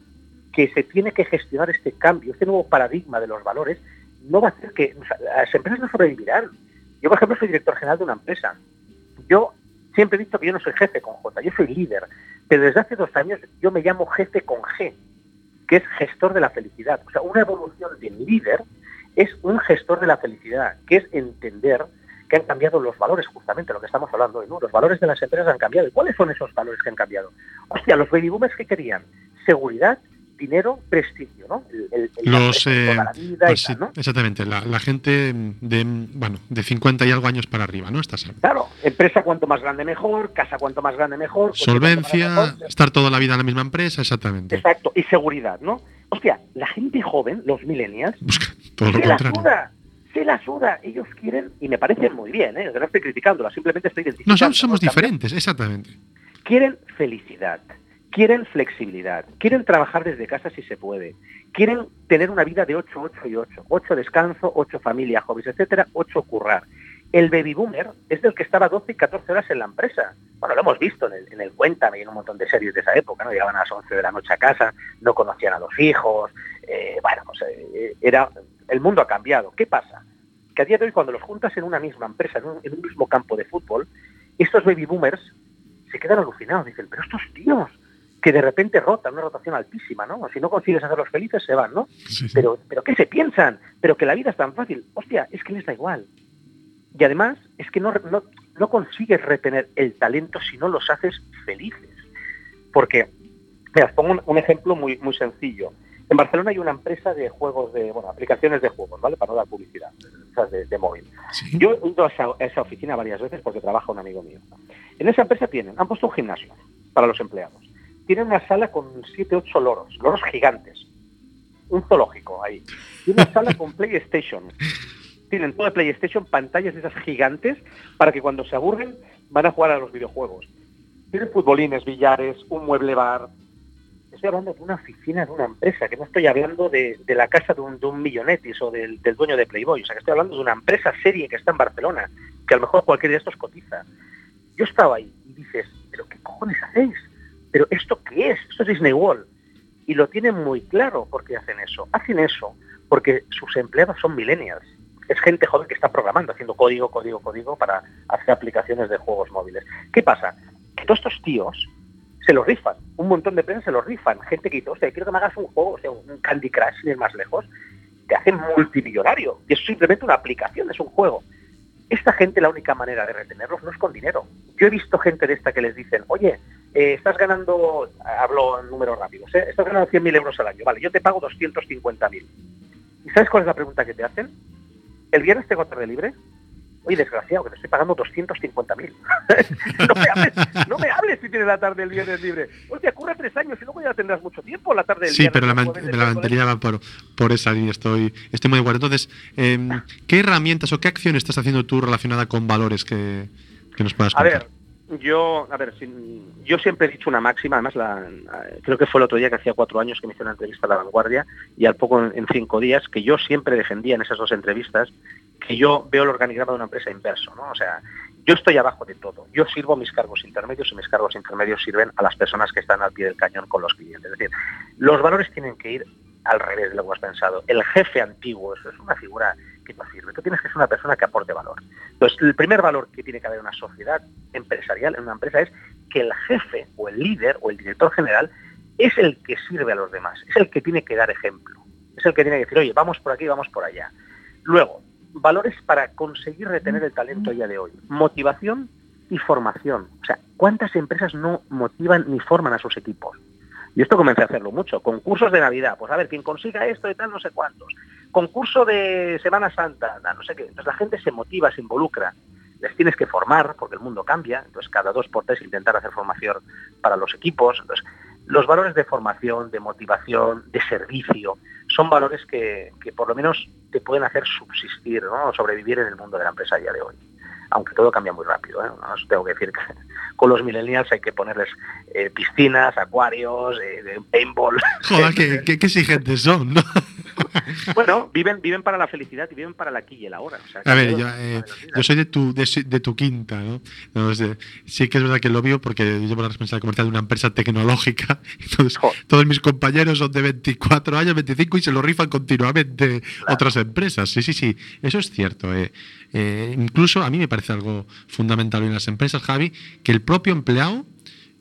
que se tiene que gestionar este cambio, este nuevo paradigma de los valores, no va a hacer que las empresas no sobrevivirán. Yo, por ejemplo, soy director general de una empresa. Yo siempre he dicho que yo no soy jefe con J, yo soy líder. Pero desde hace dos años yo me llamo jefe con G, que es gestor de la felicidad. O sea, una evolución de líder es un gestor de la felicidad, que es entender que han cambiado los valores, justamente lo que estamos hablando hoy, ¿no? Los valores de las empresas han cambiado. ¿Y cuáles son esos valores que han cambiado? Hostia, los baby boomers que querían seguridad, dinero, prestigio, ¿no? Los, eh, pues Exactamente, la, gente de, bueno, de 50 y algo años para arriba, ¿no? Estás claro, empresa cuanto más grande mejor, casa cuanto más grande mejor. Solvencia, estar toda la vida en la misma empresa, exactamente. Exacto, y seguridad, ¿no? Hostia, la gente joven, los millennials, todo lo se contrario. la suda, se la suda. Ellos quieren, y me parece muy bien, ¿eh? no estoy criticándola, simplemente estoy identificando. No, somos diferentes, exactamente. Quieren felicidad quieren flexibilidad, quieren trabajar desde casa si se puede, quieren tener una vida de 8, 8 y 8, 8 descanso, 8 familia, hobbies, etcétera, 8 currar. El baby boomer es del que estaba 12 y 14 horas en la empresa. Bueno, lo hemos visto en el, en el Cuéntame y en un montón de series de esa época, ¿no? Llegaban a las 11 de la noche a casa, no conocían a los hijos, eh, bueno, pues eh, era, el mundo ha cambiado. ¿Qué pasa? Que a día de hoy cuando los juntas en una misma empresa, en un, en un mismo campo de fútbol, estos baby boomers se quedan alucinados, dicen, pero estos tíos, que de repente rotan, una rotación altísima, ¿no? Si no consigues hacerlos felices, se van, ¿no? Pero, pero ¿qué se piensan? Pero que la vida es tan fácil. Hostia, es que les da igual. Y además es que no, no, consigues retener el talento si no los haces felices. Porque, mira, os pongo un, ejemplo muy, muy sencillo. En Barcelona hay una empresa de juegos de, bueno, aplicaciones de juegos, ¿vale? Para no dar publicidad, de, de móvil. Yo he ido a esa, a esa, oficina varias veces porque trabaja un amigo mío. En esa empresa tienen, han puesto un gimnasio para los empleados tiene una sala con 7, 8 loros, loros gigantes. Un zoológico ahí. Y una sala con PlayStation. Tienen todo de PlayStation, pantallas de esas gigantes, para que cuando se aburren van a jugar a los videojuegos. Tienen futbolines, billares, un mueble bar. Estoy hablando de una oficina de una empresa, que no estoy hablando de, la casa de un, de un millonetis o del, dueño de Playboy. O sea, que estoy hablando de una empresa seria que está en Barcelona, que a lo mejor cualquier de estos cotiza. Yo estaba ahí y dices, ¿pero qué cojones hacéis? Pero ¿esto qué es? Esto es Disney World. Y lo tienen muy claro porque hacen eso. Hacen eso porque sus empleados son millennials. Es gente joven que está programando, haciendo código, código, código para hacer aplicaciones de juegos móviles. ¿Qué pasa? Que todos estos tíos se los rifan. Un montón de empresas se los rifan. Gente que dice, hostia, quiero que me hagas un juego, o sea, un Candy Crush, sin ir más lejos. Te hacen multimillonario. Y es simplemente una aplicación, es un juego. Esta gente la única manera de retenerlos no es con dinero. Yo he visto gente de esta que les dicen, oye, eh, estás ganando, hablo en números rápidos, ¿eh? estás ganando 100.000 euros al año, vale, yo te pago 250.000. ¿Y sabes cuál es la pregunta que te hacen? ¿El viernes tengo tarde libre? Oye, desgraciado, que te estoy pagando 250.000. no, me hables, no me hables si tienes la tarde el viernes libre. Oye, ocurre tres años y luego ya tendrás mucho tiempo la tarde del sí, viernes. Sí, pero la, mentalidad va por, por, esa línea, estoy, estoy muy de acuerdo. Entonces, em, ¿qué herramientas o qué acciones estás haciendo tú relacionada con valores que, que nos puedas contar? A ver, yo, a ver, yo siempre he dicho una máxima, además la, creo que fue el otro día que hacía cuatro años que me hice una entrevista a La Vanguardia y al poco en, cinco días, que yo siempre defendía en esas dos entrevistas que yo veo el organigrama de una empresa inverso, ¿no? O sea, yo estoy abajo de todo. Yo sirvo mis cargos intermedios y mis cargos intermedios sirven a las personas que están al pie del cañón con los clientes. Es decir, los valores tienen que ir al revés de lo que has pensado. El jefe antiguo, eso es una figura que no sirve. Tú tienes que ser una persona que aporte valor. Entonces, el primer valor que tiene que haber en una sociedad empresarial, en una empresa, es que el jefe o el líder o el director general es el que sirve a los demás, es el que tiene que dar ejemplo, es el que tiene que decir, oye, vamos por aquí, vamos por allá. Luego, valores para conseguir retener el talento ya de hoy. Motivación y formación. O sea, ¿cuántas empresas no motivan ni forman a sus equipos? Y esto comencé a hacerlo mucho. Concursos de Navidad. Pues a ver, quien consiga esto y tal, no sé cuántos. Concurso de Semana Santa, no sé qué. Entonces la gente se motiva, se involucra. Les tienes que formar, porque el mundo cambia. Entonces cada dos por tres intentar hacer formación para los equipos. Entonces, los valores de formación, de motivación, de servicio, son valores que, por lo menos te pueden hacer subsistir, ¿no? sobrevivir en el mundo de la empresa día de hoy. aunque todo cambia muy rápido. ¿eh? os tengo que decir que con los millennials hay que ponerles eh, piscinas, acuarios, eh, paintball. Joder, qué, qué, qué exigentes son, ¿no? bueno, viven, viven para la felicidad y viven para la aquí y el ahora. O sea, A ver, yo, eh, yo soy de tu, de, de tu quinta, ¿no? No, sé, sí que es verdad que lo vio porque yo llevo la responsabilidad comercial de una empresa tecnológica. Entonces, Joder. todos mis compañeros son de 24 años, 25 y se lo rifan continuamente otras empresas. Sí, sí, sí, eso es cierto. eh. Eh, incluso a mí me parece algo fundamental en las empresas, Javi, que el propio empleado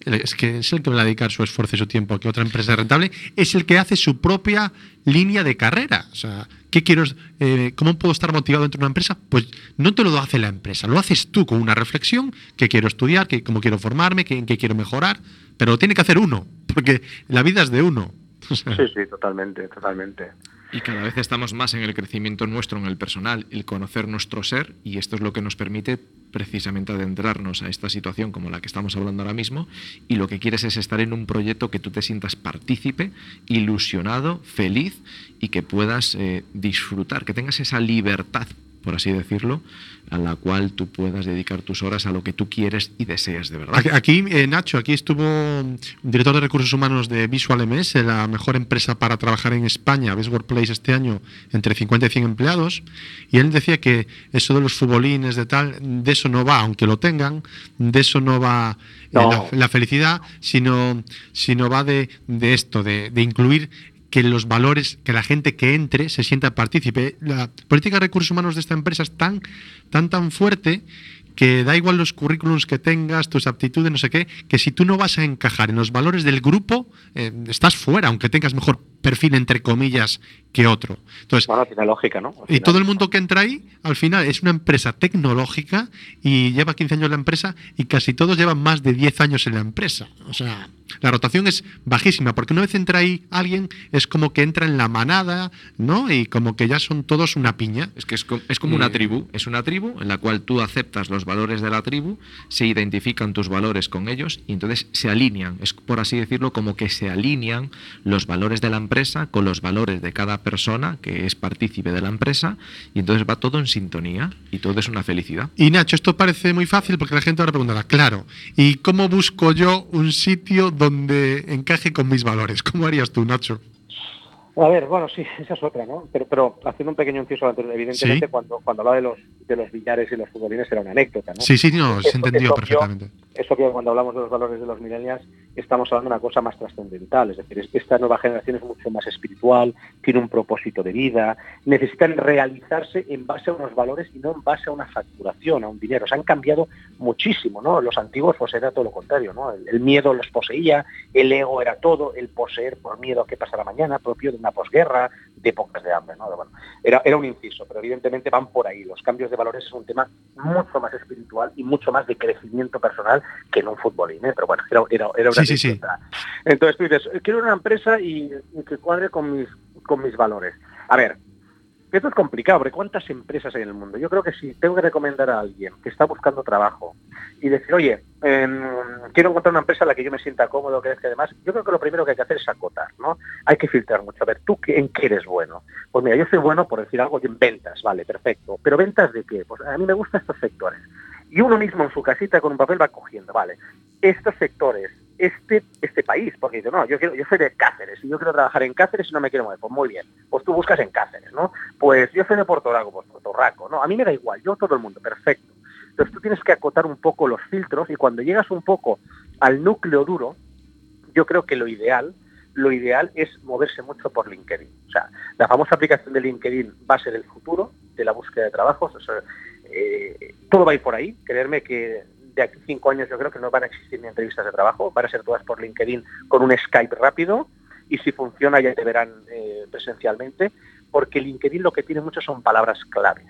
es que es el que va a dedicar su esfuerzo y su tiempo a que otra empresa es rentable, es el que hace su propia línea de carrera. O sea, ¿qué quiero, eh, ¿cómo puedo estar motivado dentro de una empresa? Pues no te lo hace la empresa, lo haces tú con una reflexión, que quiero estudiar, que cómo quiero formarme, en qué quiero mejorar, pero lo tiene que hacer uno, porque la vida es de uno. Sí, sí, totalmente, totalmente. Y cada vez estamos más en el crecimiento nuestro, en el personal, el conocer nuestro ser, y esto es lo que nos permite precisamente adentrarnos a esta situación como la que estamos hablando ahora mismo, y lo que quieres es estar en un proyecto que tú te sientas partícipe, ilusionado, feliz, y que puedas eh, disfrutar, que tengas esa libertad, por así decirlo, a la cual tú puedas dedicar tus horas a lo que tú quieres y deseas de verdad. Aquí, eh, Nacho, aquí estuvo un director de recursos humanos de Visual MS, la mejor empresa para trabajar en España, Best Workplace este año, entre 50 y 100 empleados, y él decía que eso de los futbolines, de tal, de eso no va, aunque lo tengan, de eso no va eh, No. la, la felicidad, sino, sino va de, de esto, de, de incluir que los valores, que la gente que entre se sienta partícipe. La política de recursos humanos de esta empresa es tan, tan, tan fuerte que da igual los currículums que tengas, tus aptitudes, no sé qué, que si tú no vas a encajar en los valores del grupo, eh, estás fuera, aunque tengas mejor perfil, entre comillas, que otro. Entonces, Bueno, tiene lógica, ¿no? Y todo el mundo que entra ahí, al final, es una empresa tecnológica y lleva 15 años la empresa y casi todos llevan más de 10 años en la empresa. O sea, la rotación es bajísima, porque una vez entra ahí alguien, es como que entra en la manada, ¿no? Y como que ya son todos una piña. Es que es, co- es como una Eh, tribu, es una tribu en la cual tú aceptas los valores de la tribu, se identifican tus valores con ellos y entonces se alinean, es por así decirlo como que se alinean los valores de la empresa con los valores de cada persona que es partícipe de la empresa y entonces va todo en sintonía y todo es una felicidad. Y Nacho, esto parece muy fácil porque la gente ahora preguntará, claro, ¿y cómo busco yo un sitio donde encaje con mis valores? ¿Cómo harías tú, Nacho? A ver, bueno, sí, esa es otra, ¿no? Pero, pero haciendo un pequeño inciso antes, evidentemente Sí. cuando, cuando hablaba de los, de los billares y los futbolines era una anécdota, ¿no? Sí, sí, no, se entendió perfectamente. Eso que cuando hablamos de los valores de los millennials estamos hablando de una cosa más trascendental, es decir, es- esta nueva generación es mucho más espiritual, tiene un propósito de vida, necesitan realizarse en base a unos valores y no en base a una facturación, a un dinero. Se han cambiado muchísimo, ¿no? Los antiguos pues era todo lo contrario, ¿no? El, el miedo los poseía, el ego era todo, el poseer por miedo a qué pasará mañana, propio de una posguerra, de épocas de hambre, ¿no? Bueno, era, era un inciso, pero evidentemente van por ahí. Los cambios de valores es un tema mucho más espiritual y mucho más de crecimiento personal que en un futbolín, ¿eh? pero bueno, era, era, era una Sí, sí, sí. anécdota. Entonces tú dices, quiero una empresa y, y que cuadre con mis, con mis valores. A ver, esto es complicado, porque ¿cuántas empresas hay en el mundo? Yo creo que si tengo que recomendar a alguien que está buscando trabajo y decir, oye, em, quiero encontrar una empresa en la que yo me sienta cómodo, que es que además, yo creo que lo primero que hay que hacer es acotar, ¿no? Hay que filtrar mucho. A ver, ¿tú en qué eres bueno? Pues mira, yo soy bueno, por decir algo, en ventas, vale, perfecto. ¿Pero ventas de qué? Pues a mí me gustan estos sectores. Y uno mismo en su casita con un papel va cogiendo, vale, estos sectores, este, este país, porque dice, no, yo quiero, yo soy de Cáceres y yo quiero trabajar en Cáceres y no me quiero mover. Pues muy bien, pues tú buscas en Cáceres, ¿no? Pues yo soy de Puerto Rico, pues Puerto Rico, ¿no? A mí me da igual, yo todo el mundo, perfecto. Entonces tú tienes que acotar un poco los filtros y cuando llegas un poco al núcleo duro, yo creo que lo ideal, lo ideal es moverse mucho por LinkedIn. O sea, la famosa aplicación de LinkedIn va a ser el futuro de la búsqueda de trabajos. O sea, eh, todo va a ir por ahí. Creerme que de aquí cinco años yo creo que no van a existir ni entrevistas de trabajo, van a ser todas por LinkedIn con un Skype rápido y si funciona ya te verán eh, presencialmente, porque LinkedIn lo que tiene mucho son palabras clave.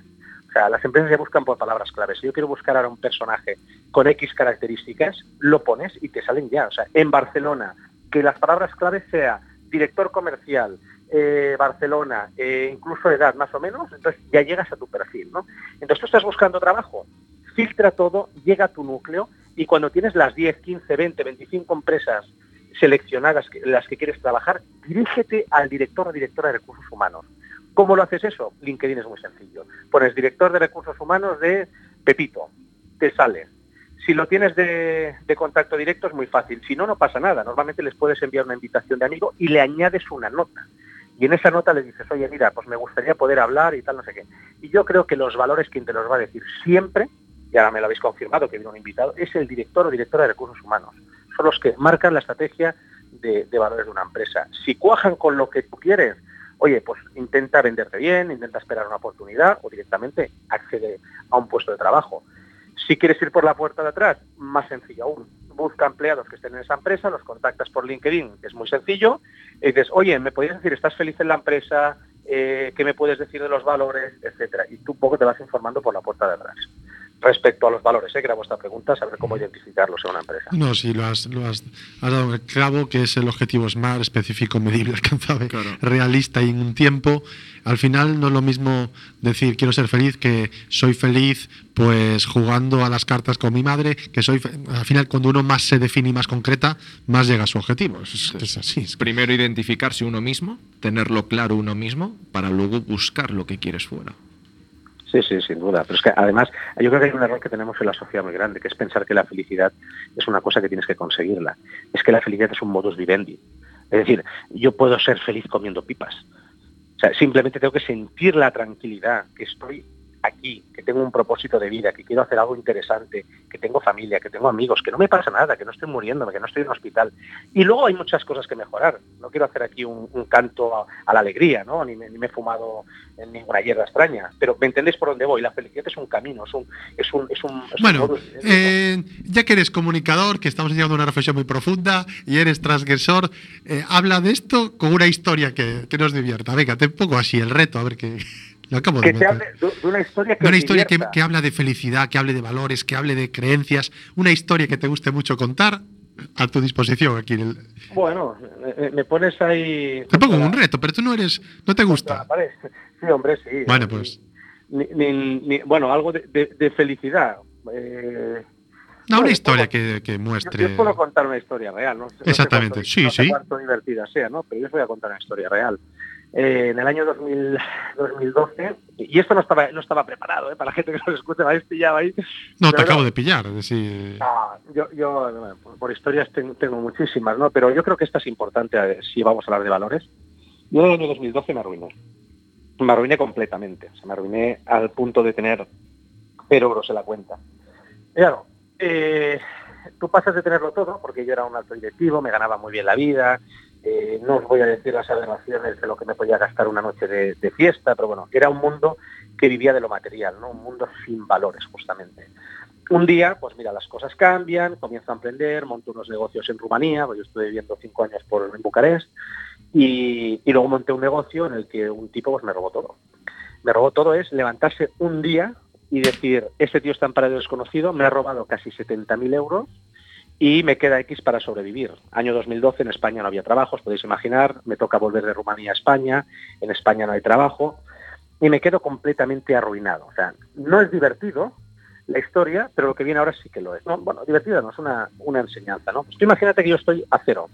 O sea, las empresas ya buscan por palabras claves. Si yo quiero buscar ahora un personaje con X características, lo pones y te salen ya. O sea, en Barcelona, que las palabras claves sea director comercial, eh, Barcelona, eh, incluso edad más o menos, entonces ya llegas a tu perfil, ¿no? Entonces tú estás buscando trabajo, filtra todo, llega a tu núcleo y cuando tienes las 10, 15, 20, 25 empresas seleccionadas las que quieres trabajar, dirígete al director o directora de recursos humanos. ¿Cómo lo haces eso? LinkedIn es muy sencillo. Pones director de recursos humanos de Pepito te sale. Si lo tienes de, de, contacto directo es muy fácil. Si no, no pasa nada. Normalmente les puedes enviar una invitación de amigo y le añades una nota. Y en esa nota le dices, oye, mira, pues me gustaría poder hablar y tal, no sé qué. Y yo creo que los valores quien te los va a decir siempre, y ahora me lo habéis confirmado que viene un invitado, es el director o directora de recursos humanos. Son los que marcan la estrategia de, valores de una empresa. Si cuajan con lo que tú quieres, oye, pues intenta venderte bien, intenta esperar una oportunidad o directamente accede a un puesto de trabajo. Si quieres ir por la puerta de atrás, más sencillo aún. Busca empleados que estén en esa empresa, los contactas por LinkedIn, que es muy sencillo, y dices, oye, ¿me podrías decir, estás feliz en la empresa? Eh, ¿Qué me puedes decir de los valores? Etcétera. Y tú un poco te vas informando por la puerta de atrás respecto a los valores, ¿eh? que era vuestra pregunta, saber cómo identificarlos en una empresa. No, sí, lo has, lo has, has dado el clavo, que es el objetivo SMART, específico, medible, alcanzable, claro. realista y en un tiempo. Al final no es lo mismo decir quiero ser feliz que soy feliz pues jugando a las cartas con mi madre, que soy al final cuando uno más se define y más concreta, más llega a su objetivo. Es, es así. Primero identificarse uno mismo, tenerlo claro uno mismo, para luego buscar lo que quieres fuera. Sí, sí, sin duda. Pero es que además yo creo que hay un error que tenemos en la sociedad muy grande, que es pensar que la felicidad es una cosa que tienes que conseguirla. Es que la felicidad es un modus vivendi. Es decir, yo puedo ser feliz comiendo pipas. O sea, simplemente tengo que sentir la tranquilidad, que estoy aquí, que tengo un propósito de vida, que quiero hacer algo interesante, que tengo familia, que tengo amigos, que no me pasa nada, que no estoy muriéndome, que no estoy en un hospital. Y luego hay muchas cosas que mejorar. No quiero hacer aquí un, un canto a, a, la alegría, ¿no? Ni me, ni me, he fumado en ninguna hierba extraña. Pero me entendéis por dónde voy. La felicidad es un camino, es un... Es un, es un es bueno, un eh, ya que eres comunicador, que estamos haciendo una reflexión muy profunda y eres transgresor, eh, habla de esto con una historia que, que nos divierta. Venga, te pongo así el reto, a ver qué... Lo acabo que de hable de, de una historia que de una historia que, que, habla de felicidad, que hable de valores, que hable de creencias, una historia que te guste mucho contar, a tu disposición aquí. En el... Bueno, me, me, pones ahí. Te pongo un reto, pero tú no eres, no te gusta. Sí, hombre, sí. Bueno, pues. Ni, ni, ni, bueno, algo de, de, felicidad. Eh, no, bueno, una historia puedo, que, que, muestre. Yo, yo, puedo contar una historia real, ¿no? Exactamente, no sé cuánto, sí, no sé sí. divertida sea, ¿no? Pero yo os voy a contar una historia real. Eh, en el año 2000, 2012, y esto no estaba, no estaba preparado, ¿eh? para la gente que nos escuche, me habéis pillado ahí. No, te acabo de pillar. Ah, yo, por, por, historias tengo, tengo, muchísimas, ¿no? Pero yo creo que esta es importante eh, si vamos a hablar de valores. Yo en el año 2012 me arruiné. Me arruiné completamente. O sea, me arruiné al punto de tener cero euros en la cuenta. Claro, eh, tú pasas de tenerlo todo, porque yo era un alto directivo, me ganaba muy bien la vida, eh, no os voy a decir las aberraciones de lo que me podía gastar una noche de, fiesta, pero bueno, era un mundo que vivía de lo material, ¿no? Un mundo sin valores, justamente. Un día, pues mira, las cosas cambian, comienzo a emprender, monto unos negocios en Rumanía, pues yo estuve viviendo cinco años por, en Bucarest, y, luego monté un negocio en el que un tipo pues me robó todo. Me robó todo es levantarse un día y decir, este tío está en paraíso desconocido, me ha robado casi 70.000 euros, y me queda X para sobrevivir. Año 2012 en España no había trabajo, os podéis imaginar, me toca volver de Rumanía a España, en España no hay trabajo y me quedo completamente arruinado. O sea, no es divertido la historia, pero lo que viene ahora sí que lo es. ¿no? Bueno, divertido no, es una, una enseñanza. ¿no? Pues imagínate que yo estoy a cero,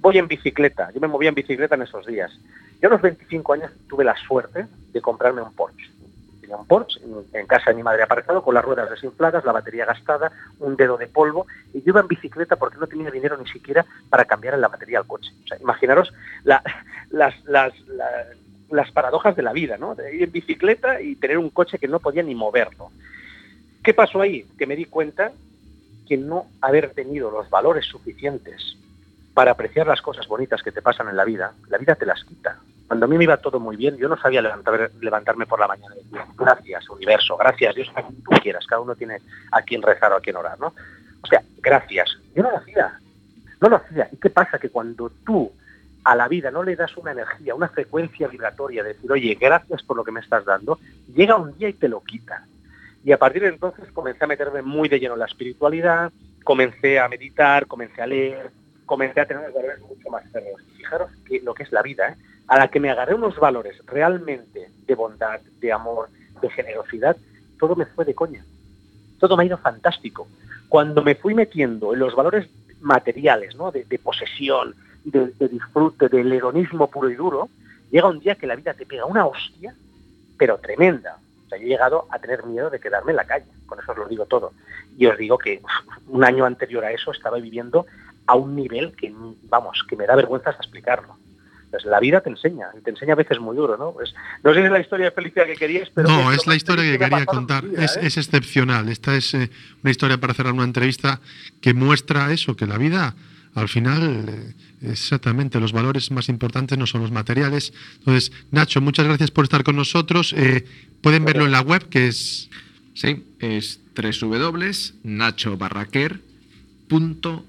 voy en bicicleta, yo me movía en bicicleta en esos días. Yo a los 25 años tuve la suerte de comprarme un Porsche tenía un Porsche en casa de mi madre aparcado con las ruedas desinfladas, la batería gastada, un dedo de polvo y yo iba en bicicleta porque no tenía dinero ni siquiera para cambiar la batería al coche. O sea, imaginaros la, las, las, las, las, paradojas de la vida, ¿no? De ir en bicicleta y tener un coche que no podía ni moverlo. ¿Qué pasó ahí? Que me di cuenta que no haber tenido los valores suficientes para apreciar las cosas bonitas que te pasan en la vida, la vida te las quita. Cuando a mí me iba todo muy bien, yo no sabía levantar, levantarme por la mañana y decir, gracias, universo, gracias, Dios, a quien tú quieras, cada uno tiene a quien rezar o a quien orar, ¿no? O sea, gracias. Yo no lo hacía, no lo hacía. ¿Y qué pasa? Que cuando tú a la vida no le das una energía, una frecuencia vibratoria de decir, oye, gracias por lo que me estás dando, llega un día y te lo quita. Y a partir de entonces comencé a meterme muy de lleno en la espiritualidad, comencé a meditar, comencé a leer, comencé a tener valores mucho más cerrados. Fijaros que lo que es la vida, ¿eh? A la que me agarré unos valores realmente de bondad, de amor, de generosidad, todo me fue de coña. Todo me ha ido fantástico. Cuando me fui metiendo en los valores materiales, ¿no? de, posesión, de, de, disfrute, del hedonismo puro y duro, llega un día que la vida te pega una hostia, pero tremenda. O sea, yo he llegado a tener miedo de quedarme en la calle, con eso os lo digo todo. Y os digo que un año anterior a eso estaba viviendo a un nivel que, vamos, que me da vergüenza hasta explicarlo. Entonces, la vida te enseña, te enseña a veces muy duro, ¿no? Pues, no sé si es la historia de felicidad que querías, pero... No, es, la historia que, quería contar, es, ¿eh? es, excepcional. Esta es eh, una historia para cerrar una entrevista que muestra eso, que la vida al final, eh, exactamente, los valores más importantes no son los materiales. Entonces, Nacho, muchas gracias por estar con nosotros. Eh, pueden verlo en la web, que es... Sí, es www.nachobarraquer.com.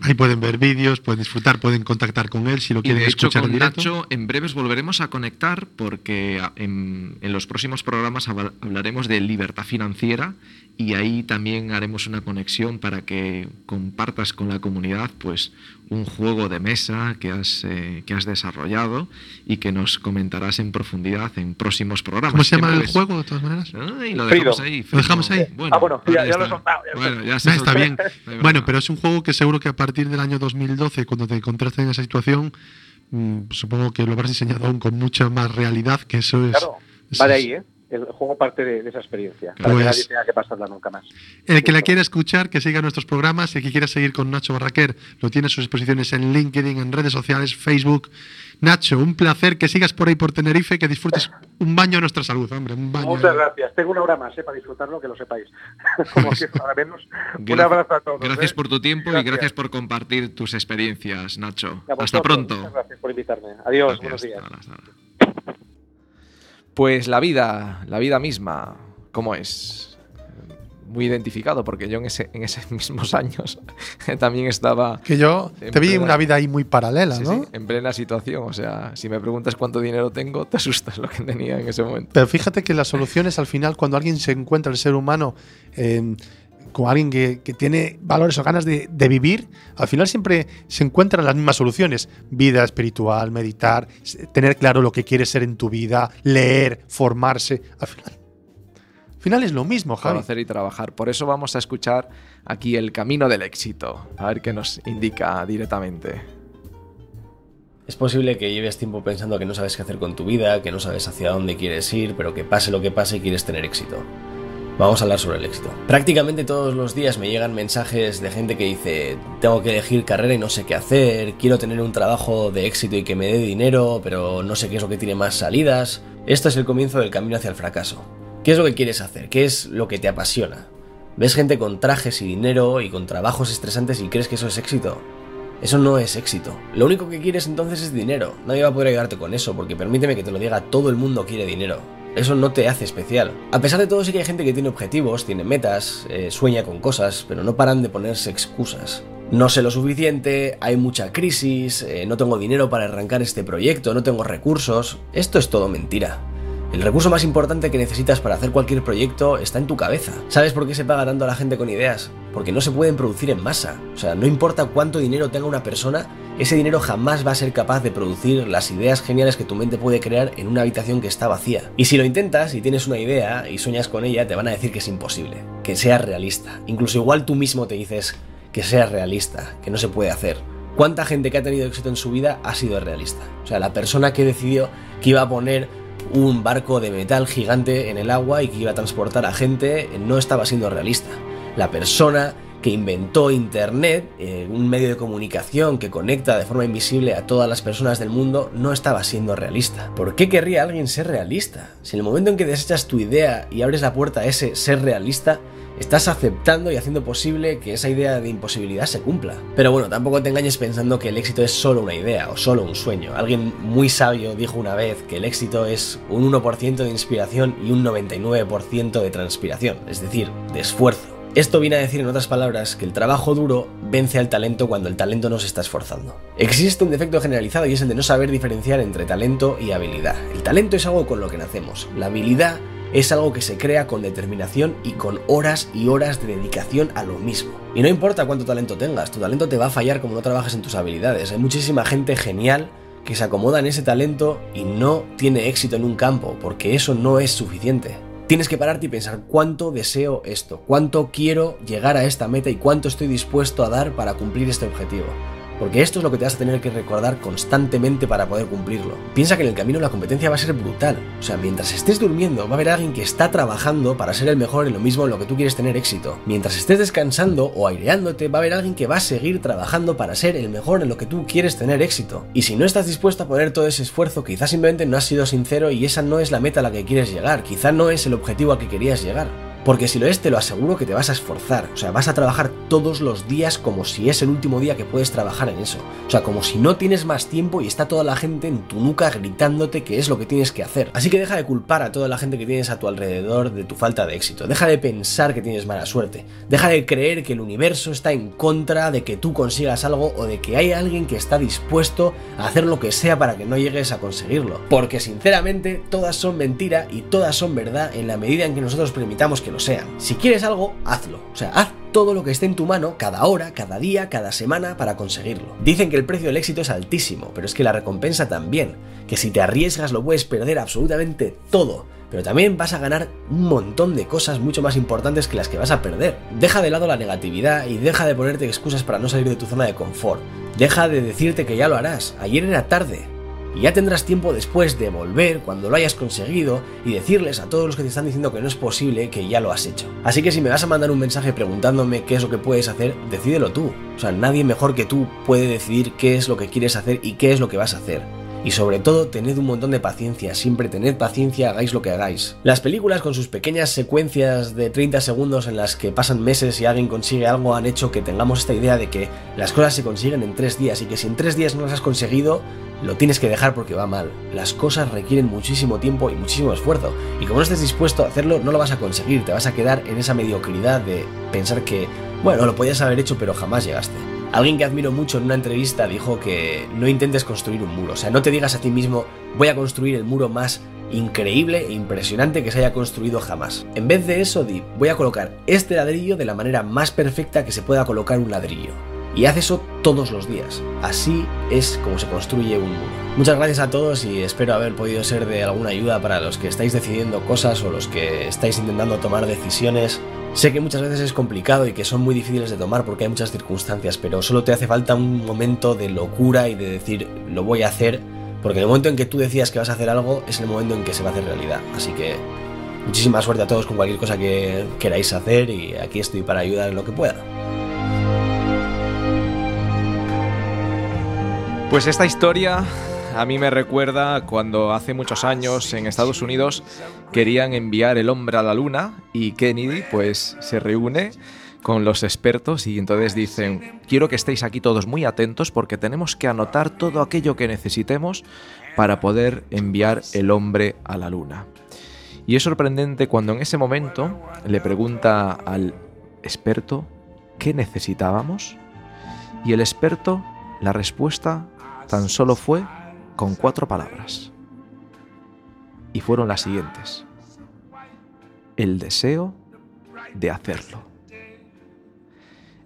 Ahí pueden ver vídeos, pueden disfrutar, pueden contactar con él si lo quieren y de hecho, escuchar con en directo. Nacho en breves volveremos a conectar porque en, en los próximos programas hablaremos de libertad financiera y ahí también haremos una conexión para que compartas con la comunidad pues un juego de mesa que has, eh, que has desarrollado y que nos comentarás en profundidad en próximos programas. ¿Cómo se llama el juego, de todas maneras? Ay, lo dejamos ahí. ¿Lo dejamos ahí? Bueno, ah, bueno, ya, ya lo he bueno, ya se está bien. bueno, pero es un juego que seguro que a partir del año 2012, cuando te encontraste en esa situación, mmm, supongo que lo habrás diseñado aún con mucha más realidad, que eso es... Claro, va de ahí, ¿eh? El juego parte de, de esa experiencia, para Pues- que nadie tenga que pasarla nunca más. El que la quiera escuchar, que siga nuestros programas. El que quiera seguir con Nacho Barraquer, lo tiene a sus exposiciones en LinkedIn, en redes sociales, Facebook. Nacho, un placer que sigas por ahí por Tenerife, que disfrutes un baño a nuestra salud, hombre, un baño. Muchas gracias. Tengo una hora más ¿eh? para disfrutarlo, que lo sepáis. Como que para menos. Un abrazo a todos. Gracias ¿eh? por tu tiempo y Gracias. por compartir tus experiencias, Nacho. Hasta pronto. Muchas gracias por invitarme. Adiós, Gracias. buenos días. Hasta ahora, hasta ahora. Pues la vida, la vida misma, ¿cómo es? Muy identificado, porque yo en, ese, en esos mismos años también estaba Que yo te vi una vida ahí muy paralela, sí, ¿no? sí, en plena situación. O sea, si me preguntas cuánto dinero tengo, te asustas lo que tenía en ese momento. Pero fíjate que las soluciones al final, cuando alguien se encuentra, el ser humano, eh, con alguien que, que tiene valores o ganas de, de vivir, al final siempre se encuentran las mismas soluciones. Vida espiritual, meditar, tener claro lo que quieres ser en tu vida, leer, formarse. Al final, al final es lo mismo, Javi. Conocer y trabajar. Por eso vamos a escuchar aquí el camino del éxito. A ver qué nos indica directamente. Es posible que lleves tiempo pensando que no sabes qué hacer con tu vida, que no sabes hacia dónde quieres ir, pero que pase lo que pase quieres tener éxito. Vamos a hablar sobre el éxito. Prácticamente todos los días me llegan mensajes de gente que dice, tengo que elegir carrera y no sé qué hacer, quiero tener un trabajo de éxito y que me dé dinero, pero no sé qué es lo que tiene más salidas. Esto es el comienzo del camino hacia el fracaso. ¿Qué es lo que quieres hacer? ¿Qué es lo que te apasiona? ¿Ves gente con trajes y dinero y con trabajos estresantes y crees que eso es éxito? Eso no es éxito. Lo único que quieres entonces es dinero. Nadie va a poder ayudarte con eso, porque permíteme que te lo diga, todo el mundo quiere dinero. Eso no te hace especial. A pesar de todo, sí que hay gente que tiene objetivos, tiene metas, eh, sueña con cosas, pero no paran de ponerse excusas. No sé lo suficiente, hay mucha crisis, eh, no tengo dinero para arrancar este proyecto, no tengo recursos. Esto es todo mentira. El recurso más importante que necesitas para hacer cualquier proyecto está en tu cabeza. ¿Sabes por qué se paga tanto a la gente con ideas? Porque no se pueden producir en masa. O sea, no importa cuánto dinero tenga una persona, ese dinero jamás va a ser capaz de producir las ideas geniales que tu mente puede crear en una habitación que está vacía. Y si lo intentas y tienes una idea y sueñas con ella, te van a decir que es imposible, que sea realista. Incluso igual tú mismo te dices que sea realista, que no se puede hacer. ¿Cuánta gente que ha tenido éxito en su vida ha sido realista? O sea, la persona que decidió que iba a poner un barco de metal gigante en el agua y que iba a transportar a gente no estaba siendo realista. La persona que inventó Internet, eh, un medio de comunicación que conecta de forma invisible a todas las personas del mundo, no estaba siendo realista. ¿Por qué querría alguien ser realista? Si en el momento en que desechas tu idea y abres la puerta a ese ser realista, estás aceptando y haciendo posible que esa idea de imposibilidad se cumpla. Pero bueno, tampoco te engañes pensando que el éxito es solo una idea o solo un sueño. Alguien muy sabio dijo una vez que el éxito es un 1% de inspiración y un 99% de transpiración, es decir, de esfuerzo. Esto viene a decir en otras palabras que el trabajo duro vence al talento cuando el talento no se está esforzando. Existe un defecto generalizado y es el de no saber diferenciar entre talento y habilidad. El talento es algo con lo que nacemos. La habilidad es algo que se crea con determinación y con horas y horas de dedicación a lo mismo. Y no importa cuánto talento tengas, tu talento te va a fallar como no trabajes en tus habilidades. Hay muchísima gente genial que se acomoda en ese talento y no tiene éxito en un campo, porque eso no es suficiente. Tienes que pararte y pensar cuánto deseo esto, cuánto quiero llegar a esta meta y cuánto estoy dispuesto a dar para cumplir este objetivo. Porque esto es lo que te vas a tener que recordar constantemente para poder cumplirlo. Piensa que en el camino la competencia va a ser brutal, o sea, mientras estés durmiendo va a haber alguien que está trabajando para ser el mejor en lo mismo en lo que tú quieres tener éxito. Mientras estés descansando o aireándote va a haber alguien que va a seguir trabajando para ser el mejor en lo que tú quieres tener éxito. Y si no estás dispuesto a poner todo ese esfuerzo, quizás simplemente no has sido sincero y esa no es la meta a la que quieres llegar, quizás no es el objetivo a que querías llegar. Porque si lo es, te lo aseguro que te vas a esforzar. O sea, vas a trabajar todos los días como si es el último día que puedes trabajar en eso. O sea, como si no tienes más tiempo y está toda la gente en tu nuca gritándote que es lo que tienes que hacer. Así que deja de culpar a toda la gente que tienes a tu alrededor de tu falta de éxito. Deja de pensar que tienes mala suerte. Deja de creer que el universo está en contra de que tú consigas algo o de que hay alguien que está dispuesto a hacer lo que sea para que no llegues a conseguirlo. Porque sinceramente, todas son mentira y todas son verdad en la medida en que nosotros permitamos que sean. Si quieres algo, hazlo. O sea, haz todo lo que esté en tu mano cada hora, cada día, cada semana para conseguirlo. Dicen que el precio del éxito es altísimo, pero es que la recompensa también. Que si te arriesgas lo puedes perder absolutamente todo. Pero también vas a ganar un montón de cosas mucho más importantes que las que vas a perder. Deja de lado la negatividad y deja de ponerte excusas para no salir de tu zona de confort. Deja de decirte que ya lo harás. Ayer era tarde y ya tendrás tiempo después de volver cuando lo hayas conseguido y decirles a todos los que te están diciendo que no es posible que ya lo has hecho. Así que si me vas a mandar un mensaje preguntándome qué es lo que puedes hacer, decídelo tú. O sea, nadie mejor que tú puede decidir qué es lo que quieres hacer y qué es lo que vas a hacer. Y sobre todo, tened un montón de paciencia, siempre tened paciencia, hagáis lo que hagáis. Las películas con sus pequeñas secuencias de 30 segundos en las que pasan meses y alguien consigue algo han hecho que tengamos esta idea de que las cosas se consiguen en 3 días y que si en 3 días no las has conseguido, lo tienes que dejar porque va mal. Las cosas requieren muchísimo tiempo y muchísimo esfuerzo. Y como no estés dispuesto a hacerlo, no lo vas a conseguir. Te vas a quedar en esa mediocridad de pensar que, bueno, lo podías haber hecho pero jamás llegaste. Alguien que admiro mucho en una entrevista dijo que no intentes construir un muro, o sea, no te digas a ti mismo voy a construir el muro más increíble e impresionante que se haya construido jamás. En vez de eso, di voy a colocar este ladrillo de la manera más perfecta que se pueda colocar un ladrillo. Y haz eso todos los días. Así es como se construye un muro. Muchas gracias a todos y espero haber podido ser de alguna ayuda para los que estáis decidiendo cosas o los que estáis intentando tomar decisiones. Sé que muchas veces es complicado y que son muy difíciles de tomar porque hay muchas circunstancias, pero solo te hace falta un momento de locura y de decir lo voy a hacer, porque el momento en que tú decías que vas a hacer algo es el momento en que se va a hacer realidad. Así que muchísima suerte a todos con cualquier cosa que queráis hacer y aquí estoy para ayudar en lo que pueda. Pues esta historia a mí me recuerda cuando hace muchos años en Estados Unidos querían enviar el hombre a la luna y Kennedy pues se reúne con los expertos y entonces dicen, quiero que estéis aquí todos muy atentos porque tenemos que anotar todo aquello que necesitemos para poder enviar el hombre a la luna. Y es sorprendente cuando en ese momento le pregunta al experto qué necesitábamos y el experto la respuesta tan solo fue con cuatro palabras. Y fueron las siguientes. El deseo de hacerlo.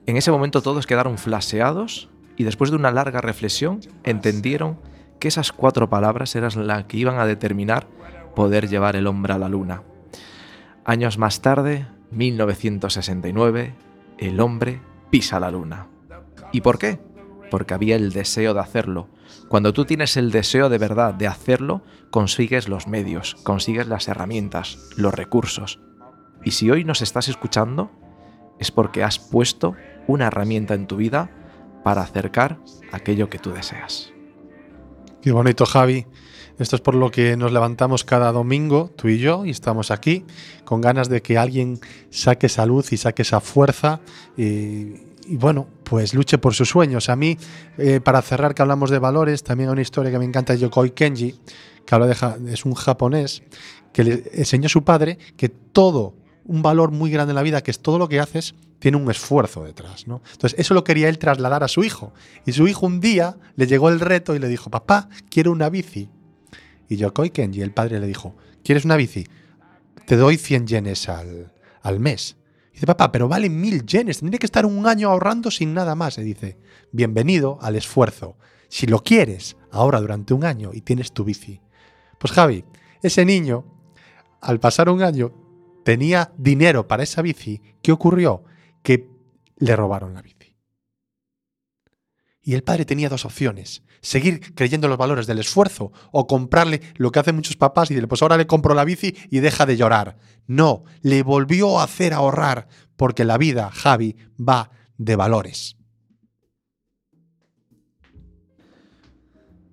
En ese momento todos quedaron flaseados y después de una larga reflexión entendieron que esas cuatro palabras eran las que iban a determinar poder llevar el hombre a la luna. Años más tarde, 1969, el hombre pisa la luna. ¿Y por qué? Porque había el deseo de hacerlo. Cuando tú tienes el deseo de verdad de hacerlo, consigues los medios, consigues las herramientas, los recursos. Y si hoy nos estás escuchando, es porque has puesto una herramienta en tu vida para acercar aquello que tú deseas. Qué bonito, Javi. Esto es por lo que nos levantamos cada domingo, tú y yo, y estamos aquí con ganas de que alguien saque esa luz y saque esa fuerza y, y bueno, pues luche por sus sueños. A mí, eh, para cerrar que hablamos de valores, también hay una historia que me encanta de Yokoi Kenji, que habla es un japonés que le enseñó a su padre que todo, un valor muy grande en la vida, que es todo lo que haces, tiene un esfuerzo detrás. ¿no? Entonces, eso lo quería él trasladar a su hijo. Y su hijo un día le llegó el reto y le dijo, papá, quiero una bici. Y Yokoi Kenji, el padre, le dijo, ¿quieres una bici? Te doy 100 yenes al, al mes dice, papá, pero vale mil yenes, tendría que estar un año ahorrando sin nada más. Y dice, bienvenido al esfuerzo. Si lo quieres ahora durante un año y tienes tu bici. Pues Javi, ese niño, al pasar un año, tenía dinero para esa bici. ¿Qué ocurrió? Que le robaron la bici. Y el padre tenía dos opciones. Seguir creyendo en los valores del esfuerzo o comprarle lo que hacen muchos papás y decirle, pues ahora le compro la bici y deja de llorar. No, le volvió a hacer ahorrar porque la vida, Javi, va de valores.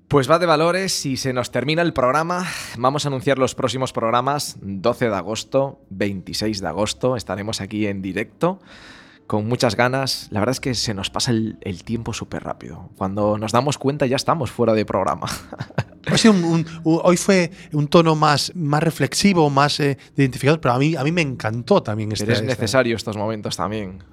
Pues va de valores y se nos termina el programa. Vamos a anunciar los próximos programas 12 de agosto, 26 de agosto. Estaremos aquí en directo con muchas ganas. La verdad es que se nos pasa el, tiempo súper rápido. Cuando nos damos cuenta ya estamos fuera de programa. hoy fue un tono más, más reflexivo, más eh, identificado, pero a mí, a mí me encantó también este. es necesario estos momentos también.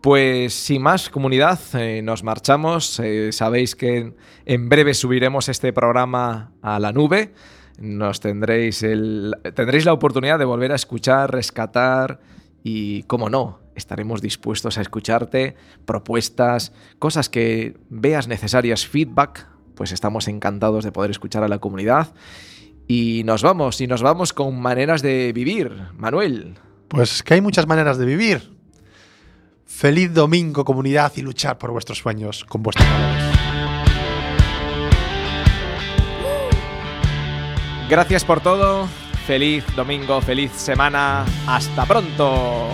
Pues sin más, comunidad, eh, nos marchamos. Eh, sabéis que en breve subiremos este programa a la nube. Nos tendréis, el, tendréis la oportunidad de volver a escuchar, rescatar y, como no, estaremos dispuestos a escucharte, propuestas, cosas que veas necesarias, feedback, pues estamos encantados de poder escuchar a la comunidad. Y nos vamos, y nos vamos con maneras de vivir, Manuel. Pues que hay muchas maneras de vivir. Feliz domingo, comunidad, y luchar por vuestros sueños con vuestros valores. Gracias por todo. Feliz domingo, feliz semana. Hasta pronto.